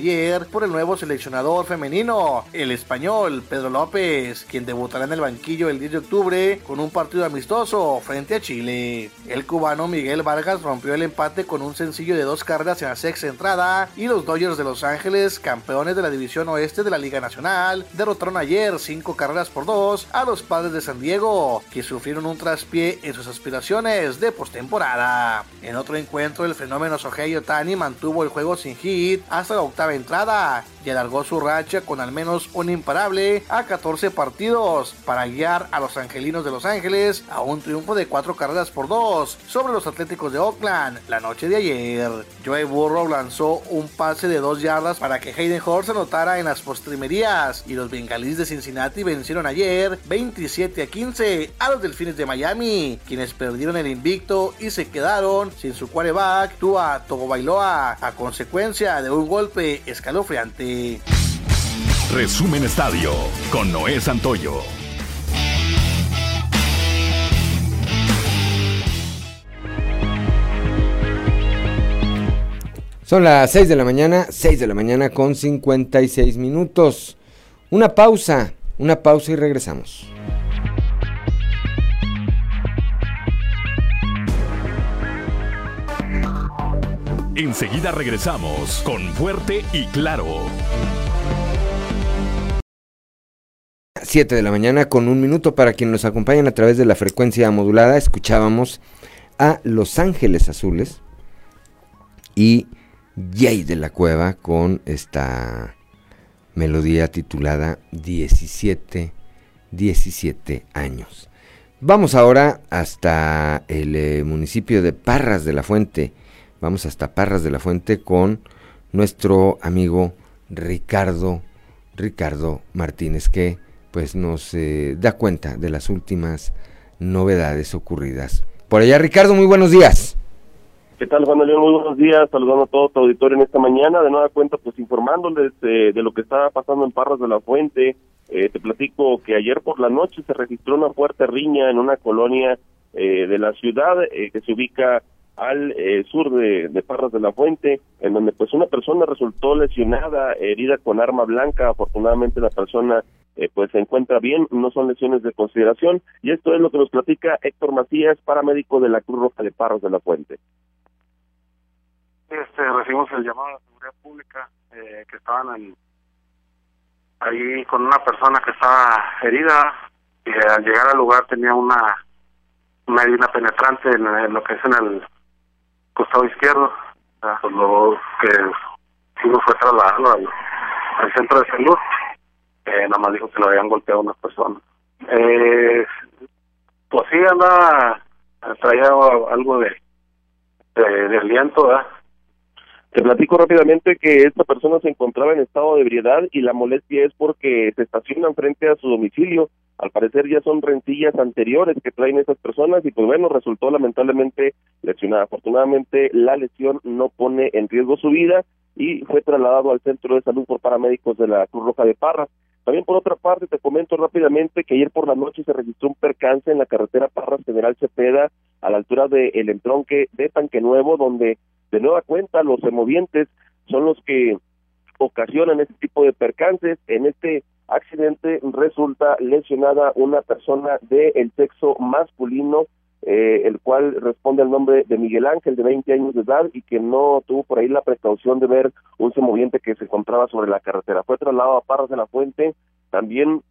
por el nuevo seleccionador femenino, el español Pedro López, quien debutará en el banquillo el 10 de octubre con un partido amistoso frente a Chile. El cubano Miguel Vargas rompió el empate con un sencillo de dos carreras en la sexta entrada y los Dodgers de Los Ángeles, campeones de la división oeste de la Liga Nacional, derrotaron ayer cinco carreras por dos a los padres de San Diego, que sufrieron un traspié en sus aspiraciones de postemporada. En otro encuentro, el fenómeno Sohei Otani mantuvo el juego sin hit hasta la octava entrada y alargó su racha con al menos un imparable a 14 partidos para guiar a los angelinos de Los Ángeles a un triunfo de cuatro carreras por dos sobre los Atléticos de Oakland la noche de ayer. Joey Burrow lanzó un pase de dos yardas para que Hayden Hurst anotara en las postrimerías y los bengalíes de Cincinnati vencieron ayer 27 a 15 a los Delfines de Miami, quienes perdieron el invicto y se quedaron sin su quarterback Tua Bailoa a consecuencia de un golpe escalofriante. Resumen Estadio con Noé Santoyo. Son las 6 de la mañana, 6 de la mañana con 56 minutos. Una pausa, una pausa y regresamos. Enseguida regresamos con Fuerte y Claro. 7 de la mañana con un minuto para quienes nos acompañan a través de la frecuencia modulada. Escuchábamos a Los Ángeles Azules y Jay de la Cueva con esta melodía titulada 17, 17 años. Vamos ahora hasta el eh, municipio de Parras de la Fuente. Vamos hasta Parras de la Fuente con nuestro amigo Ricardo, Ricardo Martínez, que pues nos eh, da cuenta de las últimas novedades ocurridas. Por allá, Ricardo, muy buenos días. ¿Qué tal, Juan León? Muy buenos días. Saludando a todo tu auditorio en esta mañana. De nueva cuenta, pues informándoles eh, de lo que está pasando en Parras de la Fuente. Eh, te platico que ayer por la noche se registró una fuerte riña en una colonia eh, de la ciudad que se ubica al sur de, de, Parras de la Fuente, en donde pues una persona resultó lesionada, herida con arma blanca. Afortunadamente la persona pues se encuentra bien, no son lesiones de consideración. Y esto es lo que nos platica Héctor Macías, paramédico de la Cruz Roja de Parras de la Fuente este, recibimos el llamado de la seguridad pública eh, que estaban ahí con una persona que estaba herida y al llegar al lugar tenía una una herida penetrante en, lo que es en el costado izquierdo pues lo que no fue trasladado al, al, centro de salud eh, nada más dijo que lo habían golpeado a una persona eh, pues sí andaba traía algo de de, aliento ¿verdad? Te platico rápidamente que esta persona se encontraba en estado de ebriedad y la molestia es porque se estacionan frente a su domicilio. Al parecer ya son rencillas anteriores que traen esas personas y pues bueno, resultó lamentablemente lesionada. Afortunadamente la lesión no pone en riesgo su vida y fue trasladado al centro de salud por paramédicos de la Cruz Roja de Parras. También por otra parte te comento rápidamente que ayer por la noche se registró un percance en la carretera Parras General Cepeda a la altura del el entronque de Tanque Nuevo donde de nueva cuenta, los semovientes son los que ocasionan este tipo de percances. En este accidente resulta lesionada una persona del sexo masculino, eh, el cual responde al nombre de Miguel Ángel, de 20 años de edad, y que no tuvo por ahí la precaución de ver un semoviente que se encontraba sobre la carretera. Fue trasladado a Parras de la Fuente, también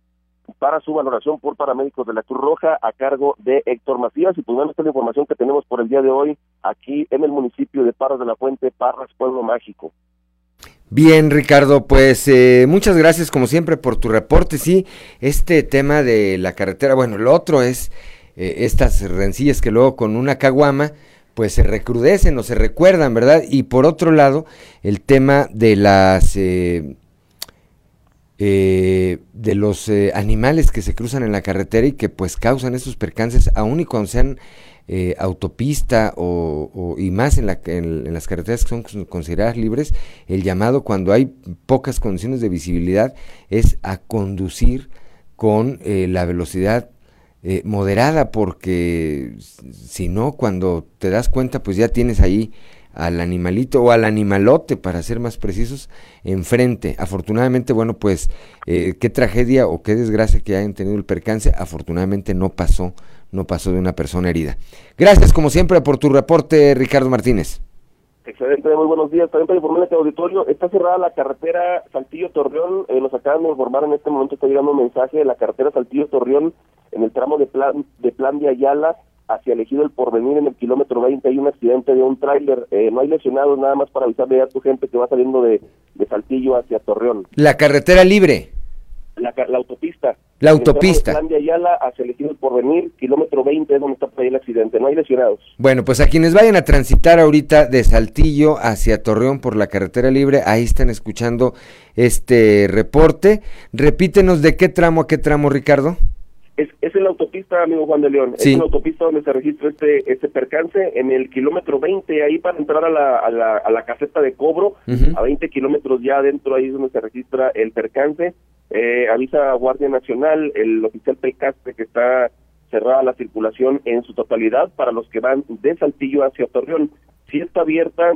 para su valoración por paramédicos de la Cruz Roja a cargo de Héctor Macías. Y pues bueno, esta es la información que tenemos por el día de hoy aquí en el municipio de Parras de la Fuente, Parras, Pueblo Mágico. Bien, Ricardo, pues eh, muchas gracias como siempre por tu reporte. Sí, este tema de la carretera, bueno, lo otro es eh, estas rencillas que luego con una caguama pues se recrudecen o se recuerdan, ¿verdad? Y por otro lado, el tema de las... Eh, eh, de los eh, animales que se cruzan en la carretera y que pues causan estos percances, aun y cuando sean eh, autopista o, y más en, la, en, las carreteras que son consideradas libres, el llamado cuando hay pocas condiciones de visibilidad es a conducir con la velocidad moderada porque si no cuando te das cuenta pues ya tienes ahí al animalito o al animalote, para ser más precisos, enfrente. Afortunadamente, bueno, pues eh, qué tragedia o qué desgracia que hayan tenido el percance. Afortunadamente no pasó, no pasó de una persona herida. Gracias, como siempre, por tu reporte, Ricardo Martínez. Excelente, muy buenos días. También para informarle este auditorio, está cerrada la carretera Saltillo-Torreón. Eh, nos acaban de informar en este momento, está llegando un mensaje de la carretera Saltillo-Torreón en el tramo de plan de, plan de Ayala hacia elegido el porvenir en el kilómetro 20 hay un accidente de un tráiler, eh, no hay lesionados, nada más para avisarle a tu gente que va saliendo de, de Saltillo hacia Torreón. La carretera libre. La, la autopista. La autopista. Plan de Ayala hacia el porvenir, kilómetro 20 es donde está por ahí el accidente, no hay lesionados. Bueno, pues a quienes vayan a transitar ahorita de Saltillo hacia Torreón por la carretera libre, ahí están escuchando este reporte. Repítenos de qué tramo a qué tramo, Ricardo es, es en la autopista, amigo Juan de León. Es en la autopista donde se registra este, este percance, en el kilómetro 20, ahí para entrar a la, a la, a la caseta de cobro, a 20 kilómetros ya adentro, ahí es donde se registra el percance. Eh, avisa Guardia Nacional, el oficial Pelcastre, que está cerrada la circulación en su totalidad para los que van de Saltillo hacia Torreón. Si está abierta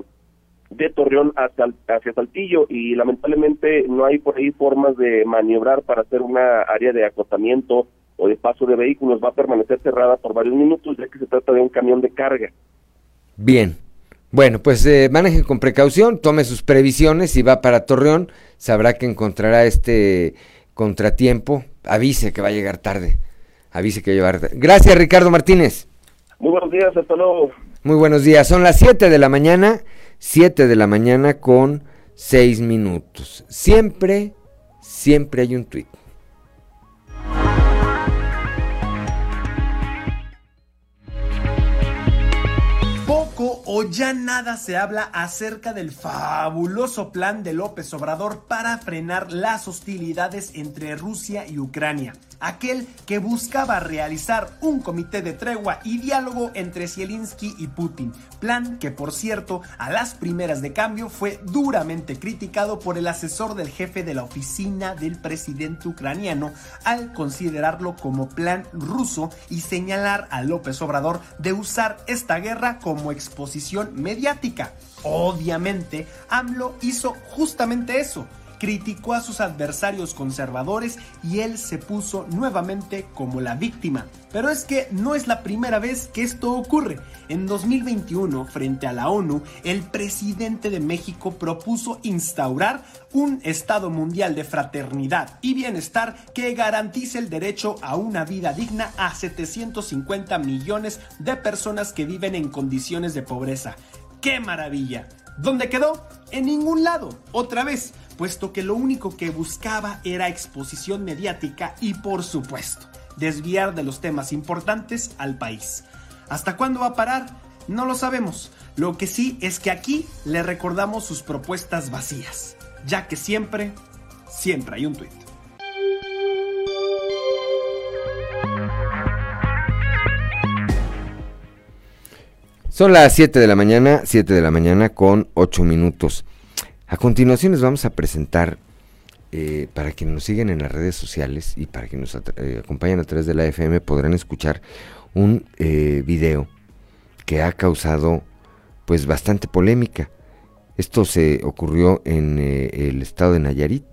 de Torreón hacia, hacia Saltillo y lamentablemente no hay por ahí formas de maniobrar para hacer una área de acotamiento o de paso de vehículos va a permanecer cerrada por varios minutos ya que se trata de un camión de carga. Bien. Bueno, pues eh, maneje con precaución, tome sus previsiones, si va para Torreón, sabrá que encontrará este contratiempo, avise que va a llegar tarde. Avise que va a llegar tarde. Gracias, Ricardo Martínez. Muy buenos días, hasta luego. Muy buenos días. Son las 7 de la mañana, 7 de la mañana con 6 minutos. Siempre, siempre hay un tuit. Ya nada se habla acerca del fabuloso plan de López Obrador para frenar las hostilidades entre Rusia y Ucrania aquel que buscaba realizar un comité de tregua y diálogo entre Zelensky y Putin, plan que por cierto a las primeras de cambio fue duramente criticado por el asesor del jefe de la oficina del presidente ucraniano al considerarlo como plan ruso y señalar a López Obrador de usar esta guerra como exposición mediática. Obviamente, AMLO hizo justamente eso criticó a sus adversarios conservadores y él se puso nuevamente como la víctima. Pero es que no es la primera vez que esto ocurre. En 2021, frente a la ONU, el presidente de México propuso instaurar un Estado mundial de fraternidad y bienestar que garantice el derecho a una vida digna a 750 millones de personas que viven en condiciones de pobreza. ¡Qué maravilla! ¿Dónde quedó? En ningún lado. Otra vez, puesto que lo único que buscaba era exposición mediática y por supuesto, desviar de los temas importantes al país. ¿Hasta cuándo va a parar? No lo sabemos. Lo que sí es que aquí le recordamos sus propuestas vacías, ya que siempre, siempre hay un tuit. Son las 7 de la mañana, 7 de la mañana con 8 minutos. A continuación les vamos a presentar, eh, para quienes nos siguen en las redes sociales y para quienes nos eh, acompañan a través de la FM, podrán escuchar un eh, video que ha causado pues bastante polémica. Esto se ocurrió en el estado de Nayarit.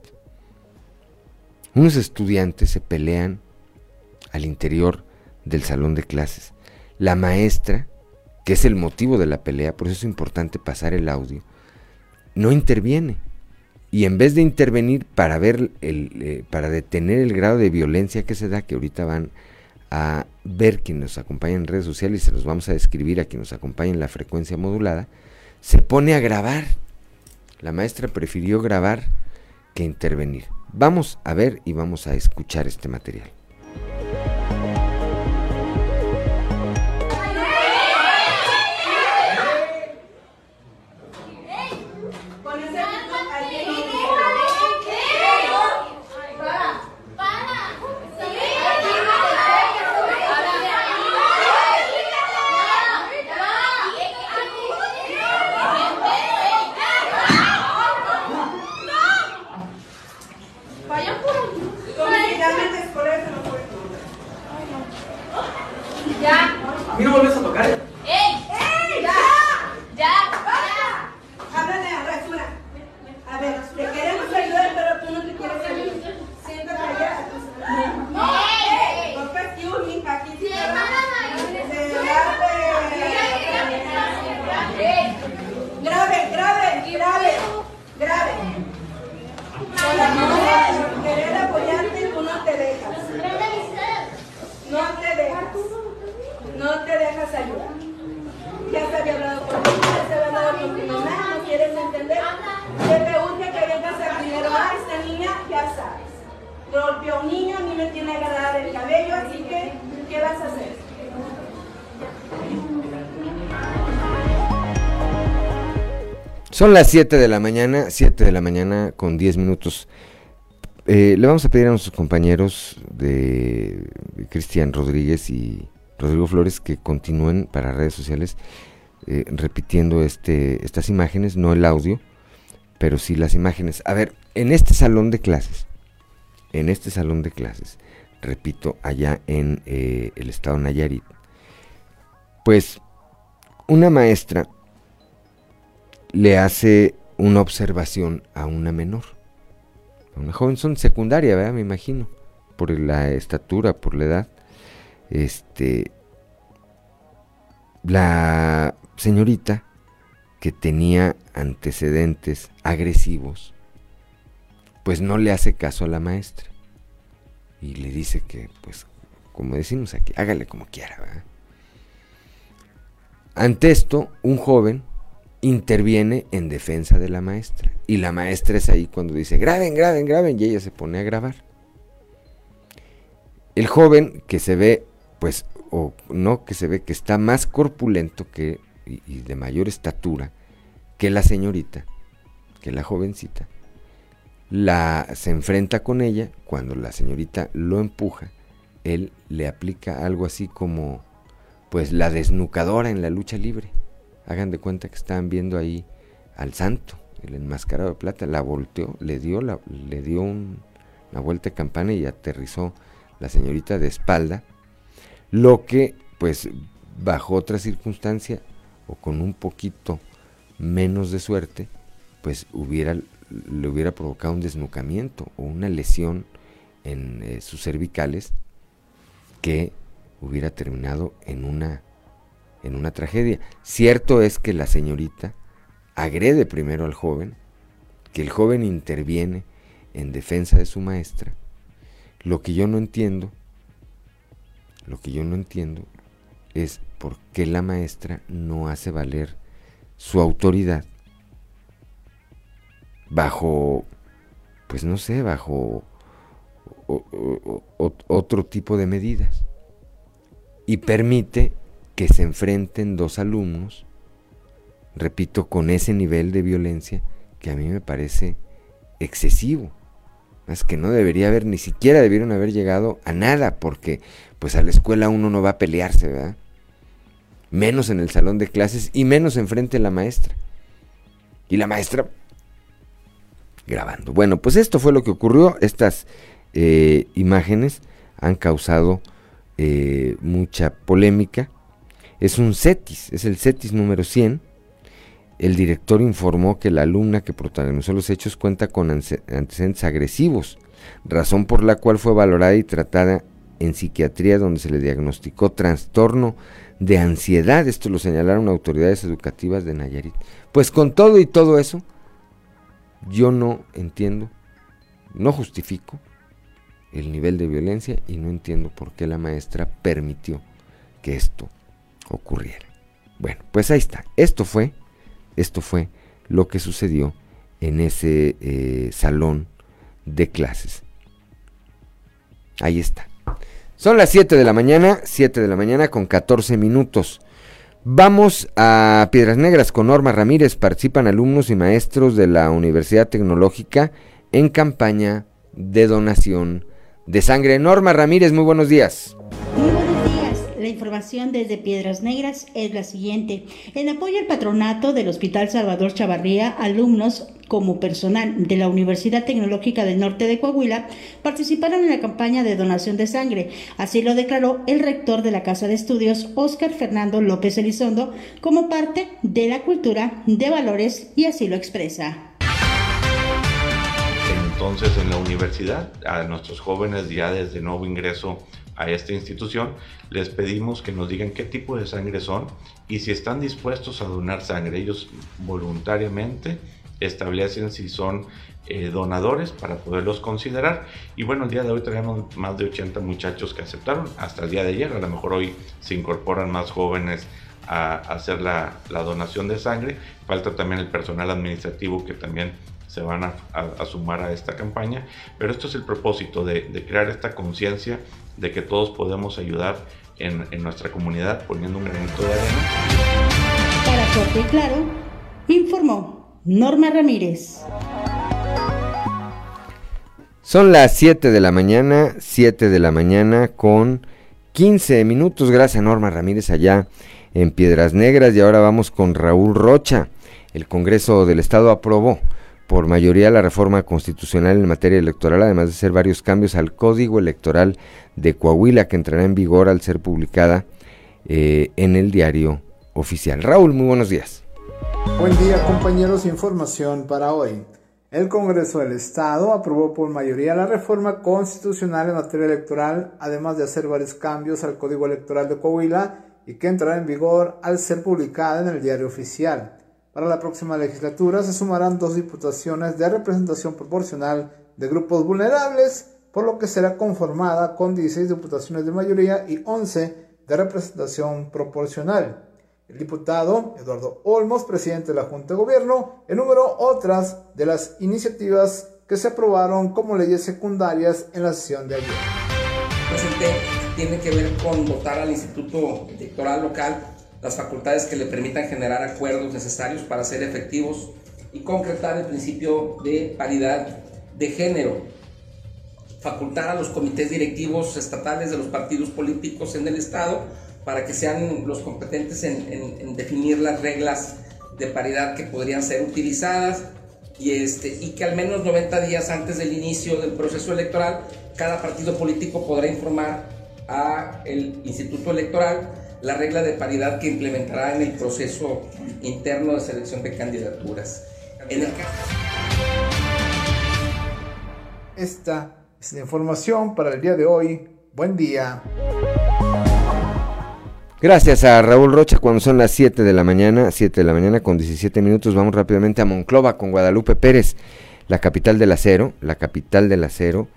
Unos estudiantes se pelean al interior del salón de clases. La maestra, que es el motivo de la pelea, por eso es importante pasar el audio, no interviene. Y en vez de intervenir para ver el, eh, para detener el grado de violencia que se da, que ahorita van a ver quienes nos acompañan en redes sociales y se los vamos a describir a quienes nos acompañan en la frecuencia modulada, se pone a grabar. La maestra prefirió grabar que intervenir. Vamos a ver y vamos a escuchar este material. Son las 7 de la mañana, 7 de la mañana con 10 minutos. Eh, le vamos a pedir a nuestros compañeros de Cristian Rodríguez y Rodrigo Flores que continúen para redes sociales eh, repitiendo este, estas imágenes, no el audio, pero sí las imágenes. A ver, en este salón de clases, en este salón de clases, repito, allá en eh, el estado Nayarit, pues una maestra le hace una observación a una menor. A una joven, son secundaria, ¿verdad? Me imagino, por la estatura, por la edad. Este, la señorita que tenía antecedentes agresivos, pues no le hace caso a la maestra. y le dice que, pues, como decimos aquí, hágale como quiera. Ante esto, un joven interviene en defensa de la maestra. Y la maestra es ahí cuando dice, graben, graben, graben, y ella se pone a grabar. El joven que se ve, pues, o no, que se ve que está más corpulento que, y, de mayor estatura que la señorita, que la jovencita, la, se enfrenta con ella, cuando la señorita lo empuja, él le aplica algo así como, pues, la desnucadora en la lucha libre. Hagan de cuenta que estaban viendo ahí al santo, el enmascarado de plata, la volteó, le dio, la, le dio un, una vuelta de campana y aterrizó la señorita de espalda, lo que, pues, bajo otra circunstancia o con un poquito menos de suerte, pues le hubiera provocado un desnucamiento o una lesión en eh, sus cervicales que hubiera terminado en una en una tragedia. Cierto es que la señorita agrede primero al joven, que el joven interviene en defensa de su maestra. Lo que yo no entiendo, lo que yo no entiendo es por qué la maestra no hace valer su autoridad bajo, pues no sé, bajo otro tipo de medidas. Y permite que se enfrenten dos alumnos, repito, con ese nivel de violencia que a mí me parece excesivo. Es que no debería haber, ni siquiera debieron haber llegado a nada, porque pues a la escuela uno no va a pelearse, ¿verdad? Menos en el salón de clases y menos enfrente de la maestra. Y la maestra grabando. Bueno, pues esto fue lo que ocurrió. Estas eh, imágenes han causado eh, mucha polémica. Es un CETIS, es el CETIS número 100. El director informó que la alumna que protagonizó los hechos cuenta con antecedentes agresivos, razón por la cual fue valorada y tratada en psiquiatría donde se le diagnosticó trastorno de ansiedad. Esto lo señalaron autoridades educativas de Nayarit. Pues con todo y todo eso, yo no entiendo, no justifico el nivel de violencia y no entiendo por qué la maestra permitió que esto ocurriera. Bueno, pues ahí está. Esto fue, esto fue lo que sucedió en ese eh, salón de clases. Ahí está. Son las 7 de la mañana, 7 de la mañana con 14 minutos. Vamos a Piedras Negras con Norma Ramírez. Participan alumnos y maestros de la Universidad Tecnológica en campaña de donación de sangre. Norma Ramírez, muy buenos días. Información desde Piedras Negras es la siguiente. En apoyo al patronato del Hospital Salvador Chavarría, alumnos como personal de la Universidad Tecnológica del Norte de Coahuila participaron en la campaña de donación de sangre. Así lo declaró el rector de la Casa de Estudios, Óscar Fernando López Elizondo, como parte de la cultura de valores y así lo expresa. Entonces en la universidad, a nuestros jóvenes ya desde nuevo ingreso a esta institución, les pedimos que nos digan qué tipo de sangre son y si están dispuestos a donar sangre. Ellos voluntariamente establecen si son eh, donadores para poderlos considerar. Y bueno, el día de hoy tenemos más de 80 muchachos que aceptaron hasta el día de ayer. A lo mejor hoy se incorporan más jóvenes a, hacer la, la, donación de sangre. Falta también el personal administrativo que también se van a, a, a sumar a esta campaña. Pero esto es el propósito de, de crear esta conciencia de que todos podemos ayudar en, en, nuestra comunidad poniendo un granito de arena. Para Corte Claro, informó Norma Ramírez. Son las 7 de la mañana, 7 de la mañana con 15 minutos. Gracias Norma Ramírez allá en Piedras Negras. Y ahora vamos con Raúl Rocha. El Congreso del Estado aprobó por mayoría la reforma constitucional en materia electoral, además de hacer varios cambios al Código Electoral de Coahuila, que entrará en vigor al ser publicada eh, en el diario oficial. Raúl, muy buenos días. Buen día compañeros, información para hoy. El Congreso del Estado aprobó por mayoría la reforma constitucional en materia electoral, además de hacer varios cambios al Código Electoral de Coahuila y que entrará en vigor al ser publicada en el diario oficial. Para la próxima legislatura se sumarán dos diputaciones de representación proporcional de grupos vulnerables por lo que será conformada con 16 diputaciones de mayoría y 11 de representación proporcional. El diputado Eduardo Olmos, presidente de la Junta de Gobierno, enumeró otras de las iniciativas que se aprobaron como leyes secundarias en la sesión de ayer. Presente tiene que ver con dotar al Instituto Electoral Local las facultades que le permitan generar acuerdos necesarios para ser efectivos y concretar el principio de paridad de género. Facultar a los comités directivos estatales de los partidos políticos en el Estado para que sean los competentes en, definir las reglas de paridad que podrían ser utilizadas y, este, y que al menos 90 días antes del inicio del proceso electoral cada partido político podrá informar a el Instituto Electoral la regla de paridad que implementará en el proceso interno de selección de candidaturas. Esta es la información para el día de hoy. Buen día. Gracias a Raúl Rocha cuando son las 7 de la mañana, 7 de la mañana con 17 minutos, vamos rápidamente a Monclova con Guadalupe Pérez, la capital del acero, la capital del acero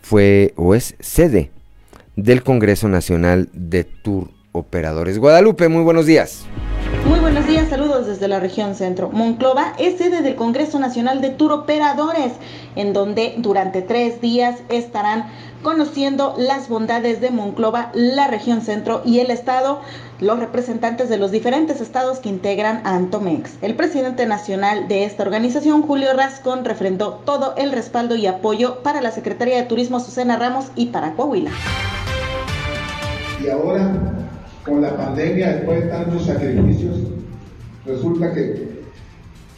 fue o es sede del Congreso Nacional de Tour Operadores. Guadalupe, muy buenos días. Muy buenos días, saludos desde la región centro. Monclova es sede del Congreso Nacional de Tour Operadores, en donde durante tres días estarán conociendo las bondades de Monclova, la región centro y el estado, los representantes de los diferentes estados que integran a Antomex. El presidente nacional de esta organización, Julio Rascón, refrendó todo el respaldo y apoyo para la Secretaría de Turismo Susana Ramos y para Coahuila. Y ahora, con la pandemia, después de tantos sacrificios, resulta que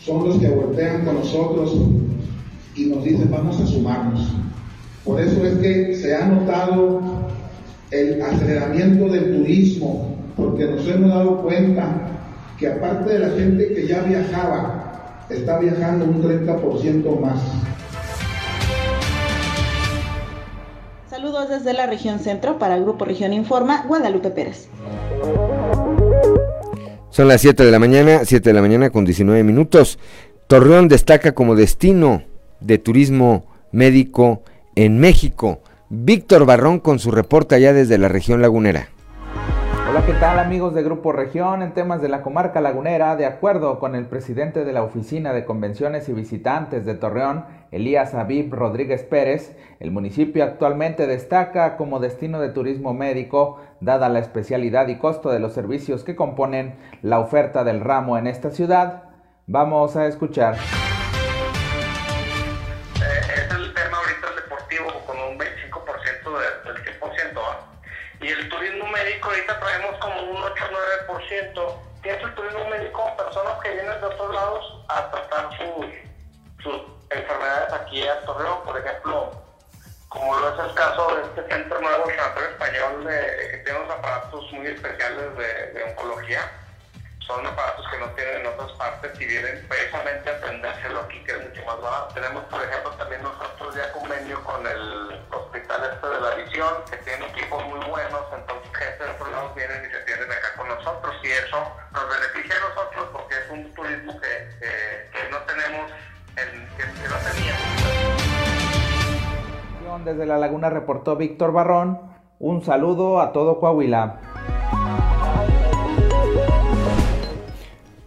son los que voltean con nosotros y nos dicen vamos a sumarnos por eso es que se ha notado el aceleramiento del turismo, porque nos hemos dado cuenta que aparte de la gente que ya viajaba, está viajando un 30% más. Desde la región centro para el Grupo Región Informa, Guadalupe Pérez. Son las 7 de la mañana, 7 de la mañana con 19 minutos. Torreón destaca como destino de turismo médico en México. Víctor Barrón con su reporte allá desde la región lagunera. Hola, ¿qué tal amigos de Grupo Región? En temas de la comarca lagunera, de acuerdo con el presidente de la Oficina de Convenciones y Visitantes de Torreón, Elías Aviv Rodríguez Pérez, el municipio actualmente destaca como destino de turismo médico, dada la especialidad y costo de los servicios que componen la oferta del ramo en esta ciudad. Vamos a escuchar. ahorita traemos como un 8-9%, que es el turismo médico, personas que vienen de otros lados a tratar sus, enfermedades aquí a Torreón, por ejemplo, como lo es el caso de este centro nuevo Sanatorio Español, de, que tiene unos aparatos muy especiales de oncología son aparatos que no tienen en otras partes y vienen precisamente a aprendérselo aquí, que es mucho más barato. Tenemos, por ejemplo, también nosotros ya convenio con el hospital este de la visión, que tiene equipos muy buenos, entonces gente de otros lados vienen y se tienen acá con nosotros y eso nos beneficia a nosotros porque es un turismo que, no tenemos, en, que, que no teníamos. Desde la laguna reportó Víctor Barrón. Un saludo a todo Coahuila.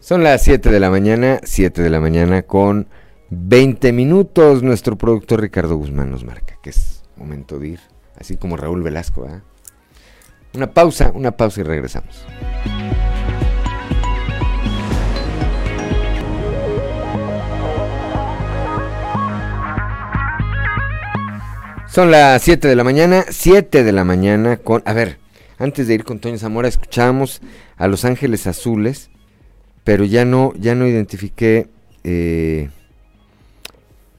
Son las 7 de la mañana, 7 de la mañana con 20 minutos. Nuestro productor Ricardo Guzmán nos marca que es momento de ir, así como Raúl Velasco. Una pausa, una pausa y regresamos. Son las 7 de la mañana, 7 de la mañana con... A ver, antes de ir con Toño Zamora, escuchamos a Los Ángeles Azules pero ya no, ya no identifiqué eh,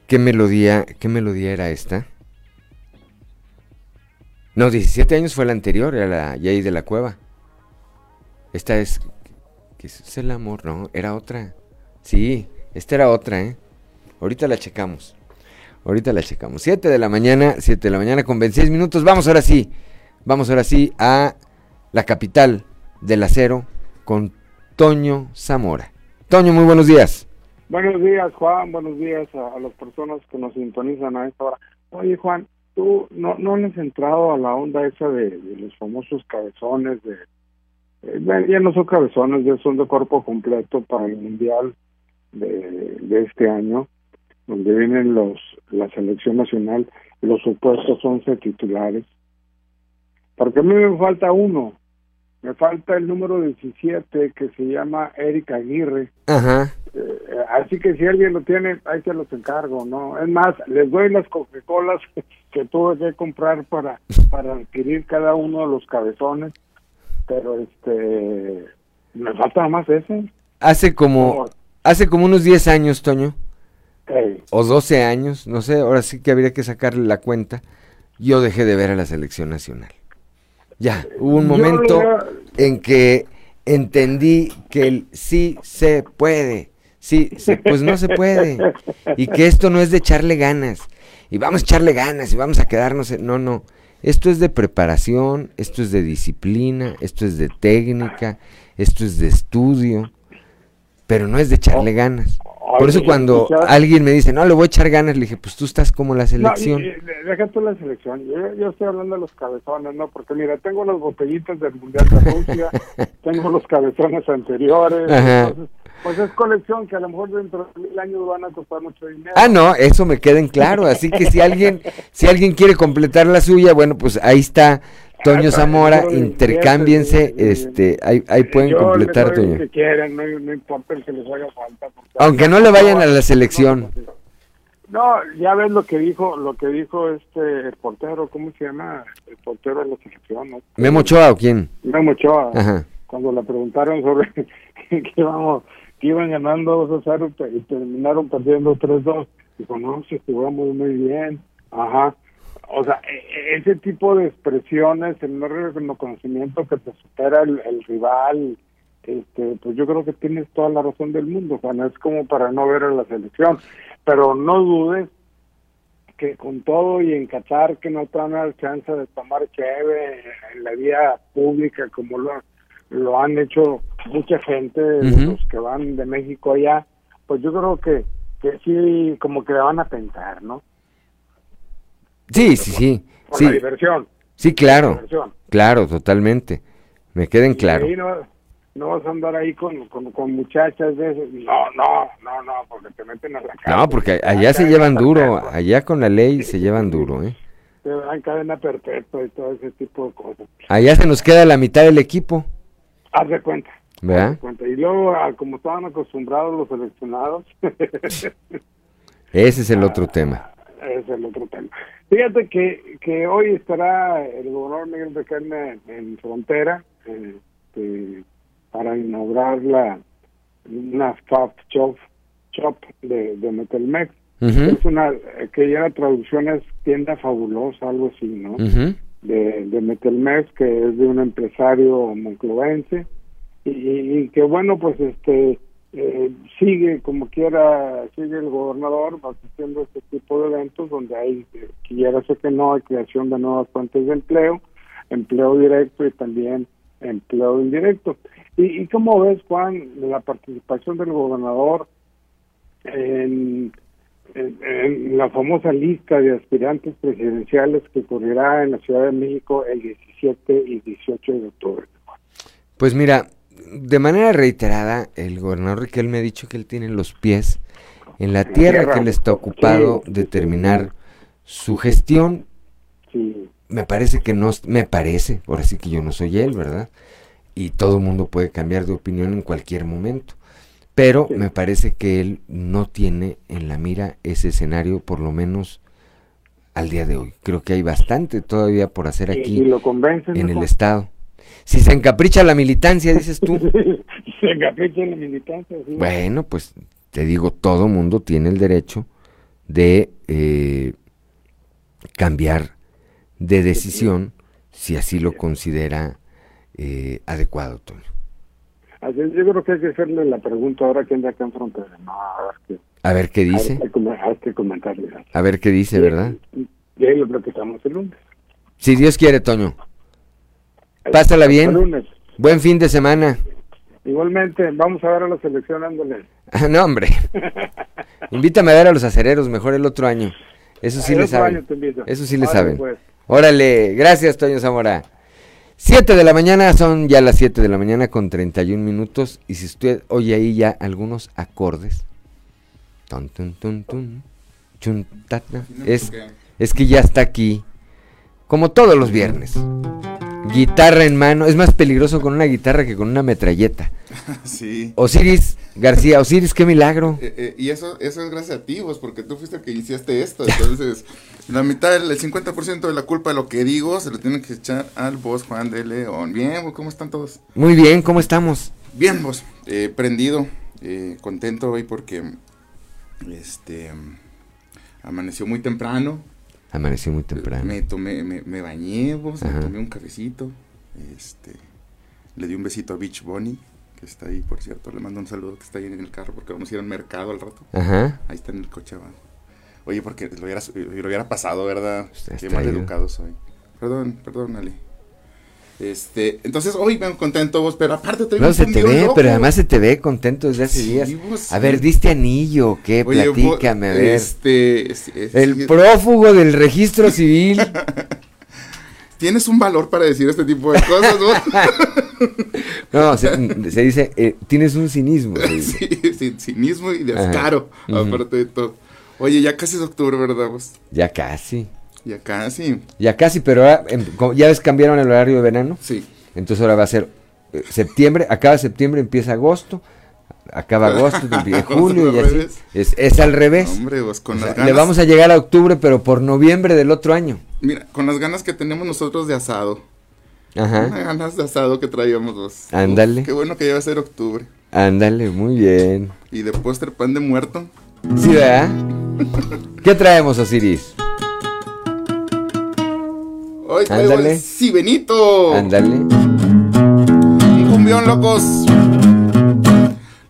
qué melodía, qué melodía era esta. No, 17 años fue la anterior, era la Yay de la Cueva. Esta es, ¿qué es el amor? No, era otra. Sí, esta era otra, ¿eh? Ahorita la checamos. Ahorita la checamos. 7 de la mañana, 7 de la mañana con 26 minutos. Vamos ahora sí. Vamos ahora sí a la capital del acero con Toño Zamora. Toño, muy buenos días. Buenos días, Juan. Buenos días a, las personas que nos sintonizan a esta hora. Oye, Juan, tú no, no has entrado a la onda esa de, los famosos cabezones de eh, ya no son cabezones, ya son de cuerpo completo para el mundial de, de este año, donde vienen los la selección nacional, los supuestos 11 titulares. Porque a mí me falta uno, me falta el número 17 que se llama Eric Aguirre. Ajá. Eh, así que si alguien lo tiene, ahí se los encargo, ¿no? Es más, les doy las Coca-Colas que tuve que comprar para, para adquirir cada uno de los cabezones, pero este, me falta más ese. Hace como, hace como unos 10 años, Toño, Ey. o 12 años, no sé, ahora sí que habría que sacarle la cuenta, yo dejé de ver a la selección nacional. Ya, hubo un momento en que entendí que el sí se puede, sí, se- pues no se puede, y que esto no es de echarle ganas, y vamos a echarle ganas, y vamos a quedarnos, en- no, no, esto es de preparación, esto es de disciplina, esto es de técnica, esto es de estudio, pero no es de echarle ganas. Por eso cuando alguien me dice, no, le voy a echar ganas, le dije, pues tú estás como la No, y- selección. y- deja tú la selección. Yo, yo estoy hablando de los cabezones, ¿no? Porque mira, tengo las botellitas del Mundial de Rusia, tengo los cabezones anteriores. Entonces, pues es colección que a lo mejor dentro de mil años van a costar mucho dinero. Ah, no, eso me queda en claro. Así que si alguien, si alguien quiere completar la suya, bueno, pues ahí está Toño Zamora, intercámbiense, este, ahí, ahí pueden Yo completar, Toño. que quieran, no, no importa el que les haga falta. Aunque no le vayan a la selección. No, ya ves lo que dijo, lo que dijo este el portero, ¿cómo se llama? El portero de la selección, ¿no? ¿Memo Ochoa o quién? Memo Ochoa. Ajá. Cuando le preguntaron sobre que íbamos, que iban ganando 2 a 0 y terminaron perdiendo 3-2, dijo, no, si jugamos muy bien. Ajá. O sea, e- e- ese tipo de expresiones, el no reconocimiento que te supera el, el rival, este, pues yo creo que tienes toda la razón del mundo, Juan, es como para no ver a la selección. Pero no dudes que con todo y en Qatar que no te dan la chance de tomar cheve en la vía pública como lo, lo han hecho mucha gente, Ujú. los que van de México allá, pues yo creo que, que sí, como que le van a pensar, ¿no? Sí, sí, sí. Por Sí, la diversión. sí, claro. diversión. Claro, totalmente. Me queden Y claro. ahí no, no vas a andar ahí con, con, con muchachas de esas. No, no, no, no, porque te meten a la cárcel. No, porque allá se llevan duro, allá con la ley se llevan duro, ¿eh? Te dan cadena perpetua y todo ese tipo de cosas. Allá se nos queda la mitad del equipo, Haz de cuenta. ¿verdad? haz de cuenta. Y luego, ah, como estaban acostumbrados los seleccionados, Ese es el otro tema. Es el otro tema. Fíjate que, que hoy estará el gobernador Miguel Riquelme en frontera este, para inaugurar la una Fab Shop, shop de, de Metelmex. Es una, que ya la traducción es tienda fabulosa, algo así, ¿no? De, de Metelmex, que es de un empresario monclovense, y, y- y que bueno, pues este eh, sigue como quiera, sigue el gobernador asistiendo a este tipo de eventos donde hay, eh, quiera sé que no, hay creación de nuevas fuentes de empleo, empleo directo y también empleo indirecto. ¿Y, y cómo ves, Juan, la participación del gobernador en, en- la famosa lista de aspirantes presidenciales que ocurrirá en la Ciudad de México el 17 y 18 de octubre? Pues mira, de manera reiterada, el gobernador Riquelme ha dicho que él tiene los pies en la tierra, tierra. que él está ocupado Sí, de terminar su gestión. Sí. Me parece que no, me parece, ahora sí que yo no soy él, ¿verdad? Y todo el mundo puede cambiar de opinión en cualquier momento. Pero me parece que él no tiene en la mira ese escenario, por lo menos al día de hoy. Creo que hay bastante todavía por hacer Y- aquí y lo convencen, en ¿no, el? Estado. Si se encapricha la militancia, dices tú. Se encapricha en la militancia, sí. Bueno, pues te digo, todo mundo tiene el derecho de eh, cambiar de decisión si así lo considera eh, adecuado, Toño. Así es, yo creo que hay que hacerle la pregunta ahora que anda acá en frontera. No, A ver qué dice, que com- hay que comentarle. a ver qué dice, ¿verdad? Y ahí lo platicamos el lunes. Si Dios quiere, Toño. Pásala bien. lunes. Buen fin de semana. Igualmente, vamos a ver a la selección, ándale. Ah, No, hombre. Invítame a ver a los acereros, mejor el otro año. Eso sí le saben. Eso sí le saben. pues. Órale, gracias Toño Zamora. 7 de la mañana, son ya las 7 de la mañana con 31 minutos. Y si usted oye ahí ya algunos acordes. Tun, tun, tun, tun, chun, Es, es que ya está aquí. Como todos los viernes. Guitarra en mano. Es más peligroso con una guitarra que con una metralleta. Sí. Osiris García, Osiris, qué milagro. Eh, eh, y eso, eso es gracias a ti, vos, porque tú fuiste el que iniciaste esto. Entonces, la mitad, el 50% de la culpa de lo que digo se lo tienen que echar al vos, Juan de León. Bien, vos, ¿cómo están todos? Muy bien, ¿cómo estamos? Bien, vos. Eh, prendido, contento hoy porque este amaneció muy temprano. Amaneció muy temprano. Me tomé, me, me bañé, vos, me tomé un cafecito. Este, le di un besito a Beach Bunny, que está ahí, por cierto. Le mando un saludo que está ahí en el carro porque vamos a ir al mercado al rato. Ajá. Ahí está en el coche abajo. Oye, porque lo hubiera, lo hubiera pasado, ¿verdad? Qué está mal educado soy. Perdón, perdón, Ale. Este, entonces hoy vengo contento vos, pero aparte traigo No, se te ve, loco. pero además se te ve contento desde hace Sí, días. vos, A ver, ¿diste anillo? ¿Qué? Oye, vos, Platícame, a ver. Este, es- es- El prófugo del registro civil. Tienes un valor para decir este tipo de cosas, vos. No, se, se dice, eh, tienes un cinismo. sí, sin cinismo y Ajá. descaro, Ujú. aparte de todo. Oye, ya casi es octubre, ¿verdad, vos? Ya casi. Ya casi. Ya casi, pero ahora, em, ya ves, cambiaron el horario de verano. Sí. Entonces ahora va a ser eh, septiembre, acaba septiembre, empieza agosto. Acaba agosto, empieza julio y así. Es, es al revés. Hombre, vos, con O sea, las le ganas. vamos a llegar a octubre, pero por noviembre del otro año. Mira, con las ganas que tenemos nosotros de asado. Ajá. Unas ganas de asado que traíamos vos. Ándale. Qué bueno que ya va a ser octubre. Ándale, muy bien. Y de postre pan de muerto. Sí, ¿verdad? ¿Qué traemos, Osiris? Hoy traigo Ándale. el. Ándale. Un cumbión locos.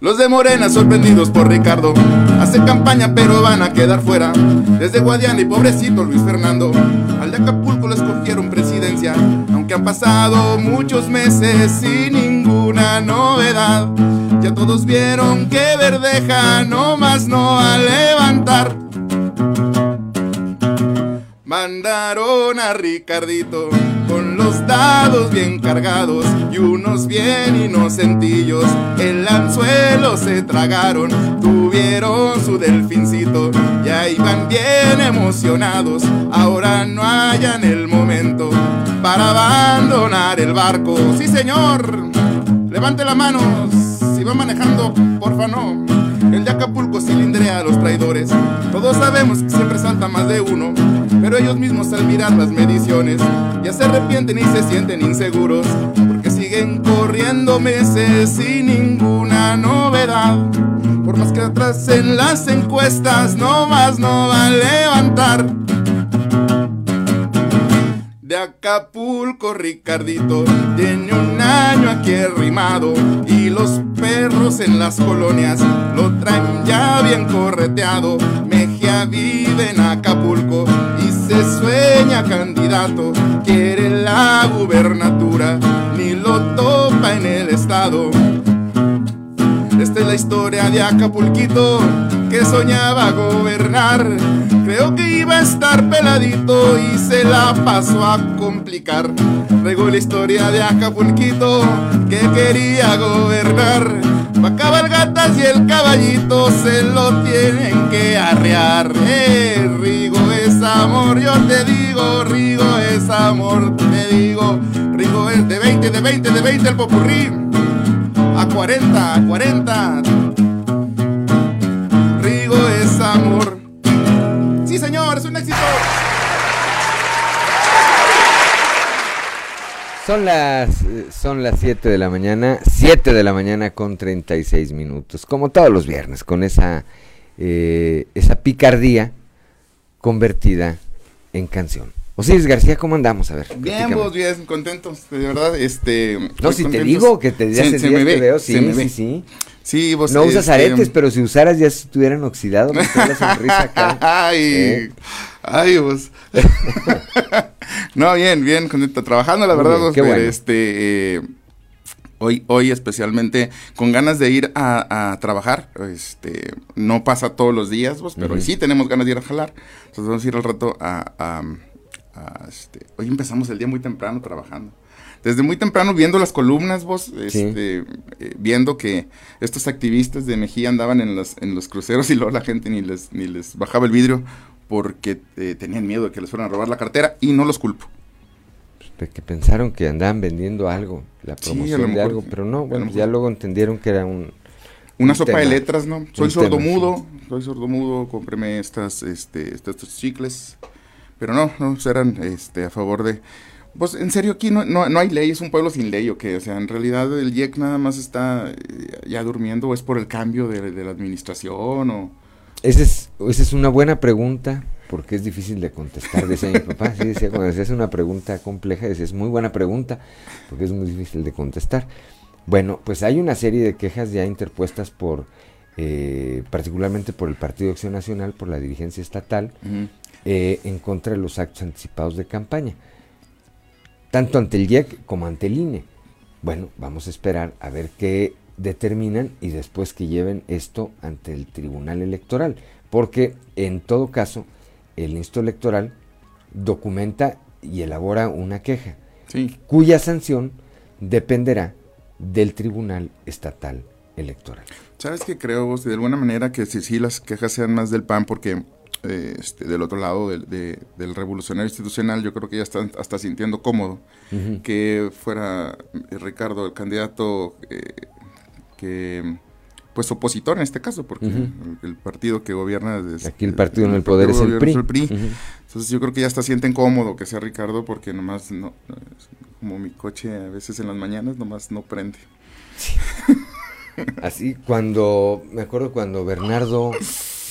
Los de Morena sorprendidos por Ricardo. Hace campaña pero van a quedar fuera. Desde Guadiana y pobrecito Luis Fernando. Al de Acapulco lo escogieron presidencia. Aunque han pasado muchos meses sin ninguna novedad. Ya todos vieron que Verdeja no más no va a levantar. Mandaron a Ricardito con los dados bien cargados y unos bien inocentillos. El anzuelo se tragaron, tuvieron su delfincito y ahí van bien emocionados. Ahora no hayan el momento para abandonar el barco. Sí, señor, levante la mano si va manejando, porfa no. El de Acapulco cilindrea a los traidores. Todos sabemos que siempre salta más de uno. Pero ellos mismos al mirar las mediciones ya se arrepienten y se sienten inseguros. Porque siguen corriendo meses sin ninguna novedad. Por más que atrás en las encuestas, no más no va a levantar. De Acapulco, Ricardito tiene un año aquí arrimado y los perros en las colonias lo traen ya bien correteado. Vive en Acapulco y se sueña candidato, quiere la gubernatura, ni lo topa en el estado. Esta es la historia de Acapulquito que soñaba gobernar. Creo que iba a estar peladito y se la pasó a complicar. Traigo la historia de Acapulquito que quería gobernar. Pa' cabalgatas y el caballito se lo tienen que arrear. Eh, Rigo es amor, yo te digo, Rigo es amor, te digo. Rigo es de 20, de 20, de 20 el popurrí a 40, a 40. Rigo es amor. Sí, señor, es un éxito. Son las, son las 7 de la mañana, 7 de la mañana con 36 minutos, como todos los viernes, con esa, eh, esa picardía convertida en canción. Osiris García, ¿cómo andamos? A ver. Bien, vos, bien, contentos, de verdad, este... No, si te digo que te, Se- se días me ve, veo, se sí, me sí, ve. sí. Sí, vos, No usas este, aretes, pero si usaras ya estuvieran oxidados, me la sonrisa acá. Ay, ¿Eh? ay, vos. no, bien, bien, contento, trabajando, la Muy verdad, bien, vos, qué pero bueno. este, eh, Hoy, hoy especialmente con ganas de ir a, trabajar, este, no pasa todos los días, vos, pero hoy sí tenemos ganas de ir a jalar. Entonces vamos a ir al rato a, este, hoy empezamos el día muy temprano trabajando. Desde muy temprano viendo las columnas, vos, este, eh, viendo que estos activistas de Mejía andaban en los, en los cruceros y luego la gente ni les, ni les bajaba el vidrio porque eh, tenían miedo de que les fueran a robar la cartera y no los culpo. Que pensaron que andaban vendiendo algo, la promoción de algo, pero no, bueno, ya luego entendieron que era un... Una sopa de letras, ¿no? Soy sordomudo, soy sordomudo, cómpreme estas, este, estos, chicles, pero no, no, eran este, a favor de... Pues en serio aquí no, no, hay ley, es un pueblo sin ley o qué, o sea, en realidad el IEC nada más está eh, ya durmiendo o es por el cambio de, de la administración o... Esa es, esa es una buena pregunta porque es difícil de contestar, decía mi papá, sí, decía, cuando decías una pregunta compleja, decía, es muy buena pregunta, porque es muy difícil de contestar. Bueno, pues hay una serie de quejas ya interpuestas por, eh, particularmente por el Partido Acción Nacional, por la dirigencia estatal, eh, en contra de los actos anticipados de campaña, tanto ante el IEC como ante el INE. Bueno, vamos a esperar a ver qué determinan y después que lleven esto ante el Tribunal Electoral, porque en todo caso, el Instituto Electoral documenta y elabora una queja, cuya sanción dependerá del Tribunal Estatal Electoral. ¿Sabes qué creo vos? De alguna manera que si, si las quejas sean más del PAN, porque este, del otro lado del, revolucionario institucional, yo creo que ya están hasta sintiendo cómodo que fuera eh, Ricardo el candidato eh, que pues opositor en este caso, porque el, partido que gobierna desde, aquí el partido en el, poder es el PRI. Entonces yo creo que ya hasta sienten cómodo que sea Ricardo porque nomás no, como mi coche a veces en las mañanas nomás no prende. Así cuando me acuerdo cuando Bernardo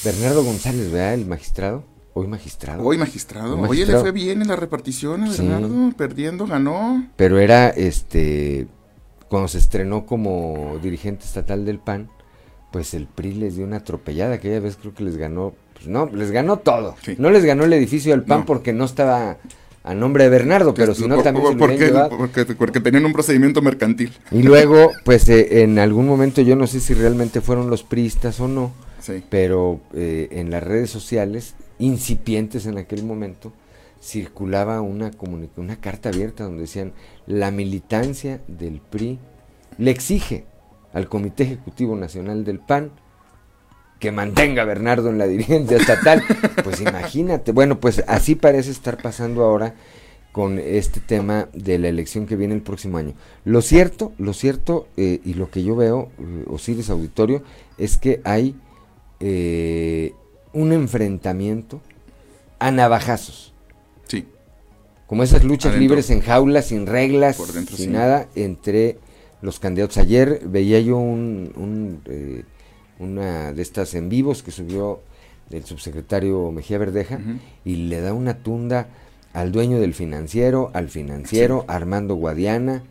Bernardo González, ¿verdad? El magistrado. Hoy magistrado. Hoy magistrado. Oye, le fue bien en la repartición a Bernardo, perdiendo, ganó. Pero era este cuando se estrenó como dirigente estatal del PAN, pues el PRI les dio una atropellada, aquella vez creo que les ganó, pues no, les ganó todo. No les ganó el edificio del PAN porque no estaba a nombre de Bernardo, pero si no también se porque, porque, porque, tenían un procedimiento mercantil. Y luego, pues eh, en algún momento yo no sé si realmente fueron los priistas o no, pero eh, en las redes sociales, incipientes en aquel momento, circulaba una, una carta abierta donde decían, la militancia del PRI le exige al Comité Ejecutivo Nacional del PAN que mantenga a Bernardo en la dirigencia estatal. Pues imagínate, bueno, pues así parece estar pasando ahora con este tema de la elección que viene el próximo año. Lo cierto, lo cierto eh, y lo que yo veo, eh, Osiris Auditorio, es que hay eh, un enfrentamiento a navajazos. Sí. Como esas luchas libres en jaulas, sin reglas, sin nada, entre los candidatos. Ayer veía yo un, eh, una de estas en vivos que subió el subsecretario Mejía Verdeja y le da una tunda al dueño del financiero, al financiero, Armando Guadiana,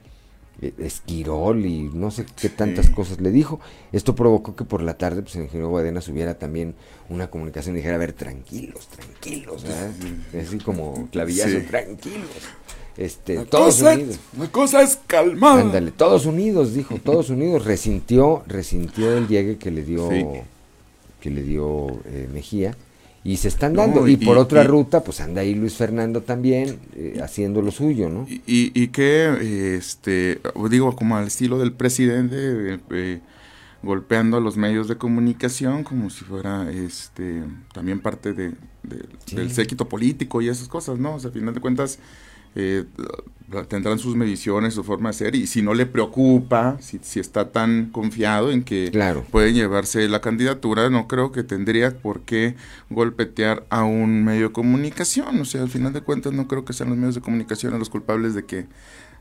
Esquirol y no sé qué tantas cosas le dijo. Esto provocó que por la tarde pues, el ingeniero Guadiana subiera también una comunicación y dijera, a ver, tranquilos, tranquilos, así como clavillazo, tranquilos. Este, todos unidos. La cosa es calmada. Ándale, todos unidos, dijo, todos unidos. Resintió, resintió el llegue que le dio, que le dio eh, Mejía. Y se están dando. y, por otra ruta, pues anda ahí Luis Fernando también eh, haciendo lo suyo, ¿no? Y, y, que, este, digo, como al estilo del presidente, eh, golpeando a los medios de comunicación como si fuera este también parte de, del séquito político y esas cosas, ¿no? O sea, al final de cuentas eh, tendrán sus mediciones, su forma de ser, y si no le preocupa, si, si está tan confiado en que pueden llevarse la candidatura, no creo que tendría por qué golpetear a un medio de comunicación. O sea, al final de cuentas, no creo que sean los medios de comunicación los culpables de que,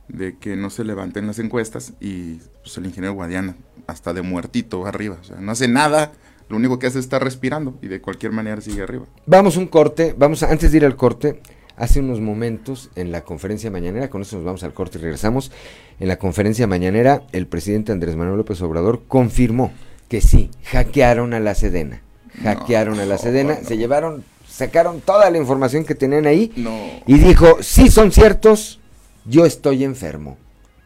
de que no se levanten las encuestas y pues, el ingeniero Guadiana, hasta de muertito arriba. O sea, no hace nada lo único que hace es estar respirando y de cualquier manera sigue arriba. Vamos un corte, vamos antes de ir al corte, hace unos momentos en la conferencia mañanera, con eso nos vamos al corte y regresamos, en la conferencia mañanera el presidente Andrés Manuel López Obrador confirmó que sí, hackearon a la Sedena, hackearon a la Sedena, se llevaron, sacaron toda la información que tenían ahí y dijo, sí son ciertos, yo estoy enfermo,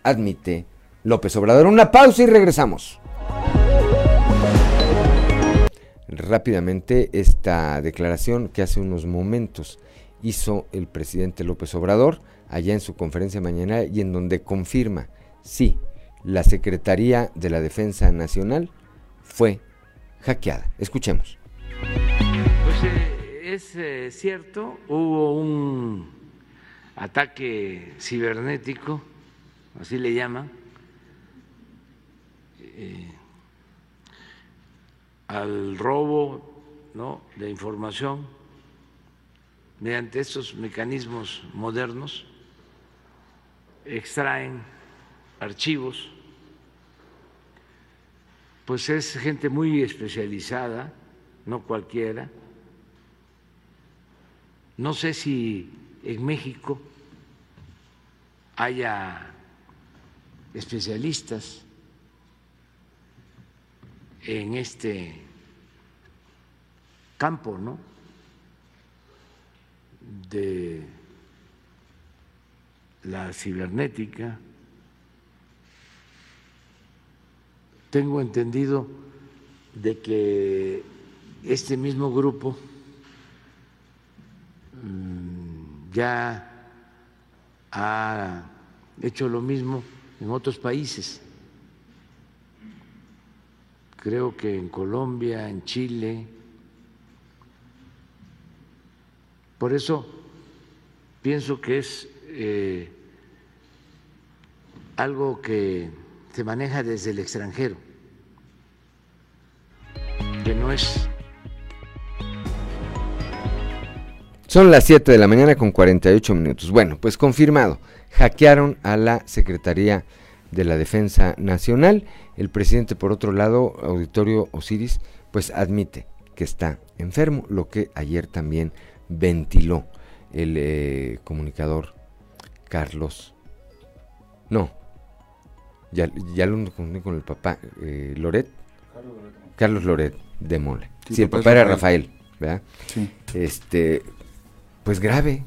admite López Obrador. Una pausa y regresamos. Rápidamente esta declaración que hace unos momentos hizo el presidente López Obrador allá en su conferencia mañana y en donde confirma, sí, la Secretaría de la Defensa Nacional fue hackeada. Escuchemos. Pues eh, es eh, cierto, hubo un ataque cibernético, así le llaman, eh, al robo de información mediante estos mecanismos modernos, extraen archivos, pues es gente muy especializada, no cualquiera. No sé si en México haya especialistas en este campo, ¿no? De la cibernética. Tengo entendido de que este mismo grupo mm, ya ha hecho lo mismo en otros países. Creo que en Colombia, en Chile. Por eso pienso que es eh, algo que se maneja desde el extranjero, que no es Son las 7 de la mañana con 48 minutos. Bueno, pues confirmado, hackearon a la Secretaría de la Defensa Nacional. El presidente, por otro lado, Auditorio Osiris, pues admite que está enfermo, lo que ayer también ventiló el eh, comunicador Carlos. No, ya, ya lo confundí con el papá, eh, Loret. Carlos Loret de Mole. Sí, el papá era Rafael, ¿verdad? Sí. Este, pues grave,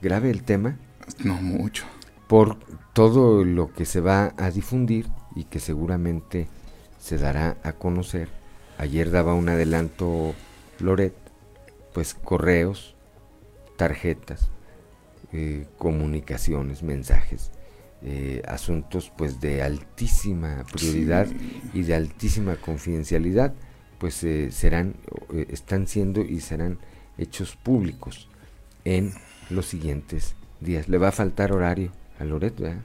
grave el tema. No mucho. Por todo lo que se va a difundir y que seguramente se dará a conocer. Ayer daba un adelanto Loret, pues correos, tarjetas, eh, comunicaciones, mensajes, eh, asuntos pues de altísima prioridad y de altísima confidencialidad, pues eh, serán, están siendo y serán hechos públicos en los siguientes días. Le va a faltar horario a Loret, ¿verdad?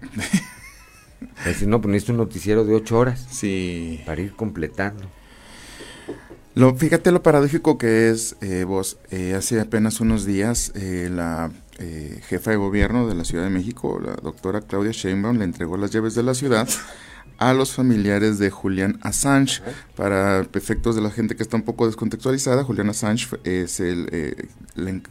si no, pues un noticiero de ocho horas. Sí. Para ir completando. Lo, fíjate lo paradójico que es, eh, vos, eh, hace apenas unos días eh, la eh, jefa de gobierno de la Ciudad de México, la doctora Claudia Sheinbaum, le entregó las llaves de la ciudad a los familiares de Julian Assange. Para efectos de la gente que está un poco descontextualizada, Julian Assange es el, eh,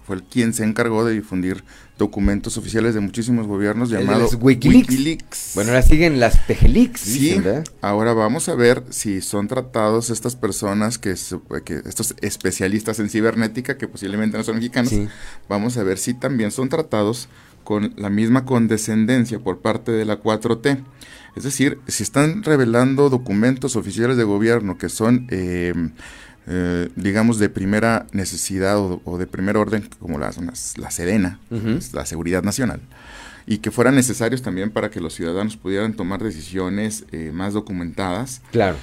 fue el quien se encargó de difundir documentos oficiales de muchísimos gobiernos llamados Wikileaks. Bueno, ahora siguen las Pejeleaks. Sí, ahora vamos a ver si son tratados estas personas, que, que estos especialistas en cibernética, que posiblemente no son mexicanos, vamos a ver si también son tratados con la misma condescendencia por parte de la 4T. Es decir, si están revelando documentos oficiales de gobierno que son, eh, eh, digamos, de primera necesidad o, de primer orden, como las, la Sedena, la Seguridad Nacional, y que fueran necesarios también para que los ciudadanos pudieran tomar decisiones eh, más documentadas, claro.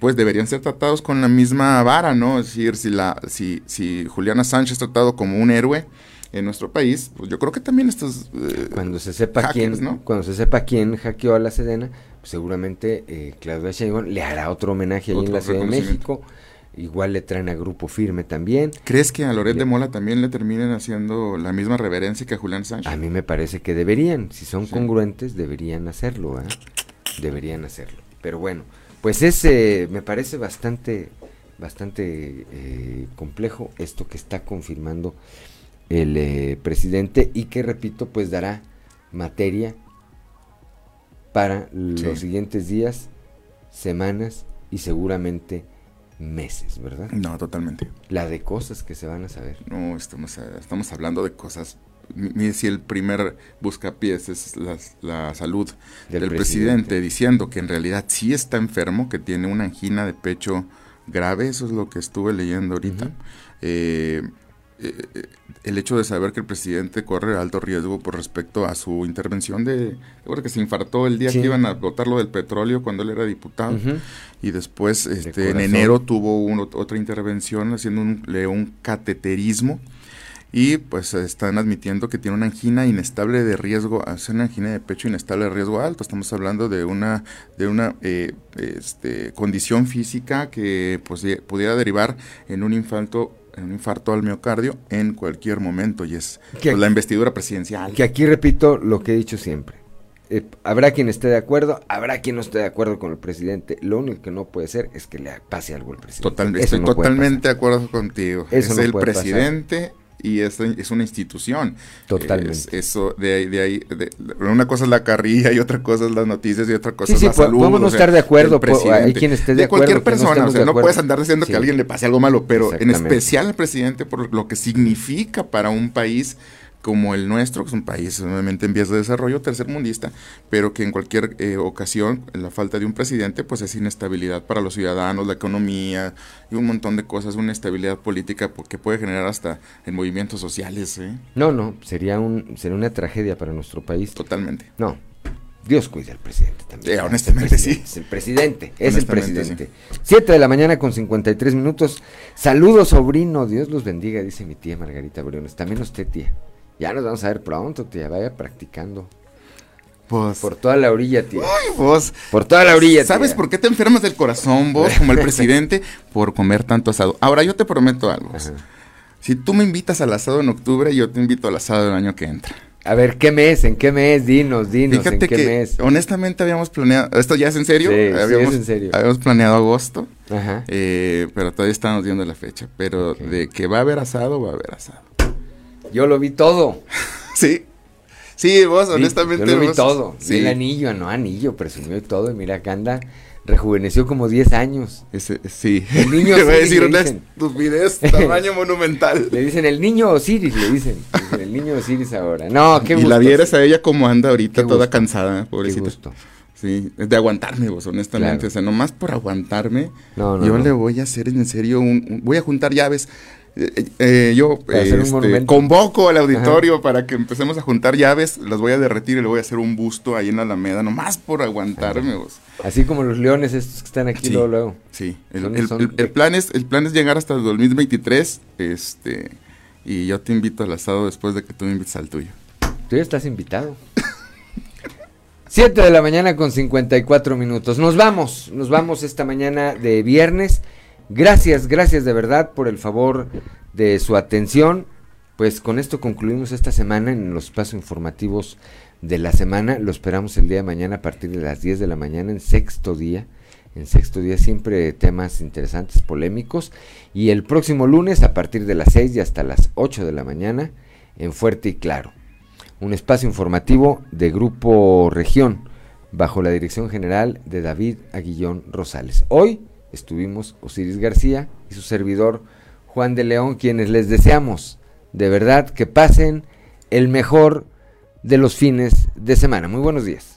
pues deberían ser tratados con la misma vara, ¿no? Es decir, si, la, si, si Juliana Sánchez es tratado como un héroe, en nuestro país, pues yo creo que también estos eh, cuando se sepa quién, ¿no? cuando se sepa quién hackeó a la Sedena, pues seguramente eh, Claudia Sheinbaum le hará otro homenaje ahí en la Ciudad de México. Igual le traen a Grupo Firme también. ¿Crees que a Loret de Mola también le terminen haciendo la misma reverencia que a Julián Sánchez? A mí me parece que deberían, si son congruentes, deberían hacerlo, ¿eh? Deberían hacerlo. Pero bueno, pues ese me parece bastante, bastante eh, complejo esto que está confirmando el eh, presidente y que, repito, pues dará materia para los siguientes días, semanas y seguramente meses, ¿verdad? No, totalmente. La de cosas que se van a saber. No, estamos, estamos hablando de cosas mire si el primer buscapiés es la, la salud del, presidente. diciendo que en realidad sí está enfermo, que tiene una angina de pecho grave, eso es lo que estuve leyendo ahorita. eh, eh, el hecho de saber que el presidente corre alto riesgo por respecto a su intervención de, que se infartó el día que iban a votar lo del petróleo cuando él era diputado. Y después este, en enero tuvo otra intervención haciendo un, un cateterismo. Y pues están admitiendo que tiene una angina inestable de riesgo, hace una angina de pecho inestable de riesgo alto. Estamos hablando de una de una eh, este, condición física que pues, pudiera derivar en un infarto un infarto al miocardio en cualquier momento y es pues, la investidura presidencial. Que aquí repito lo que he dicho siempre. Eh, habrá quien esté de acuerdo, habrá quien no esté de acuerdo con el presidente. Lo único que no puede ser es que le pase algo al presidente. estoy totalmente de acuerdo contigo. es el presidente y es, es una institución. Totalmente. eso, de ahí, de ahí, una cosa es la carrilla y otra cosa es las noticias y otra cosa es la salud. Podemos no estar de acuerdo, hay quien esté de, de cualquier persona, o sea, no puedes andar diciendo que a alguien le pase algo malo, pero en especial al presidente por lo que significa para un país como el nuestro, que es un país obviamente en vías de desarrollo tercermundista, pero que en cualquier eh, ocasión la falta de un presidente pues es inestabilidad para los ciudadanos, la economía y un montón de cosas, una estabilidad política que puede generar hasta en movimientos sociales. ¿eh? No, no, sería, un, sería una tragedia para nuestro país. Totalmente. No, Dios cuide al presidente también. honestamente sí. Es el presidente, es el presidente. Siete de la mañana con 53 minutos. Saludos, sobrino. Dios los bendiga, dice mi tía Margarita Briones. También usted, tía. Ya nos vamos a ver pronto, tía. Vaya practicando. Pues, por toda la orilla, tía. vos. Por toda la orilla, ¿Sabes por qué te enfermas del corazón, vos, como el presidente? por comer tanto asado. Ahora, yo te prometo algo. Si tú me invitas al asado en octubre, yo te invito al asado del año que entra. A ver, ¿qué mes? ¿En qué mes? Dinos, dinos, ¿en qué mes? Honestamente habíamos planeado, ¿esto ya es en serio? Sí, habíamos, es en serio. Habíamos planeado agosto, Ajá. Eh, pero todavía estamos viendo la fecha. Pero de que va a haber asado, va a haber asado. Yo lo vi todo. sí. Sí, vos, honestamente. Yo lo vi todo. Sí. El anillo, no anillo, presumió todo. Y mira, acá anda, rejuveneció como 10 años. Ese, sí. El niño Te voy a decir una estupidez, tamaño monumental. Le dicen el niño Osiris, le dicen. Le dicen el niño Osiris ahora. No, qué gusto. Y la vieras a ella como anda ahorita, toda cansada, pobrecita. Qué gusto. Sí, de aguantarme vos, honestamente. O sea, nomás por aguantarme, no, no, yo le voy a hacer en serio un, voy a juntar llaves. Eh, eh, yo este, convoco al auditorio para que empecemos a juntar llaves, las voy a derretir y le voy a hacer un busto ahí en la Alameda, nomás por aguantarme. Vos. Así como los leones estos que están aquí sí, luego, luego. Sí, el, el, el, el, plan es, el plan es llegar hasta el 2023 este, y yo te invito al asado después de que tú me invites al tuyo. Tú ya estás invitado. 7 de la mañana con 54 minutos. Nos vamos, nos vamos esta mañana de viernes. Gracias, gracias de verdad por el favor de su atención. Pues con esto concluimos esta semana en los pasos informativos de la semana. Lo esperamos el día de mañana a partir de las 10 de la mañana en sexto día. En sexto día siempre temas interesantes, polémicos. Y el próximo lunes a partir de las 6 y hasta las 8 de la mañana en Fuerte y Claro. Un espacio informativo de Grupo Región bajo la dirección general de David Aguillón Rosales. Hoy estuvimos Osiris García y su servidor Juan de León, quienes les deseamos de verdad que pasen el mejor de los fines de semana. Muy buenos días.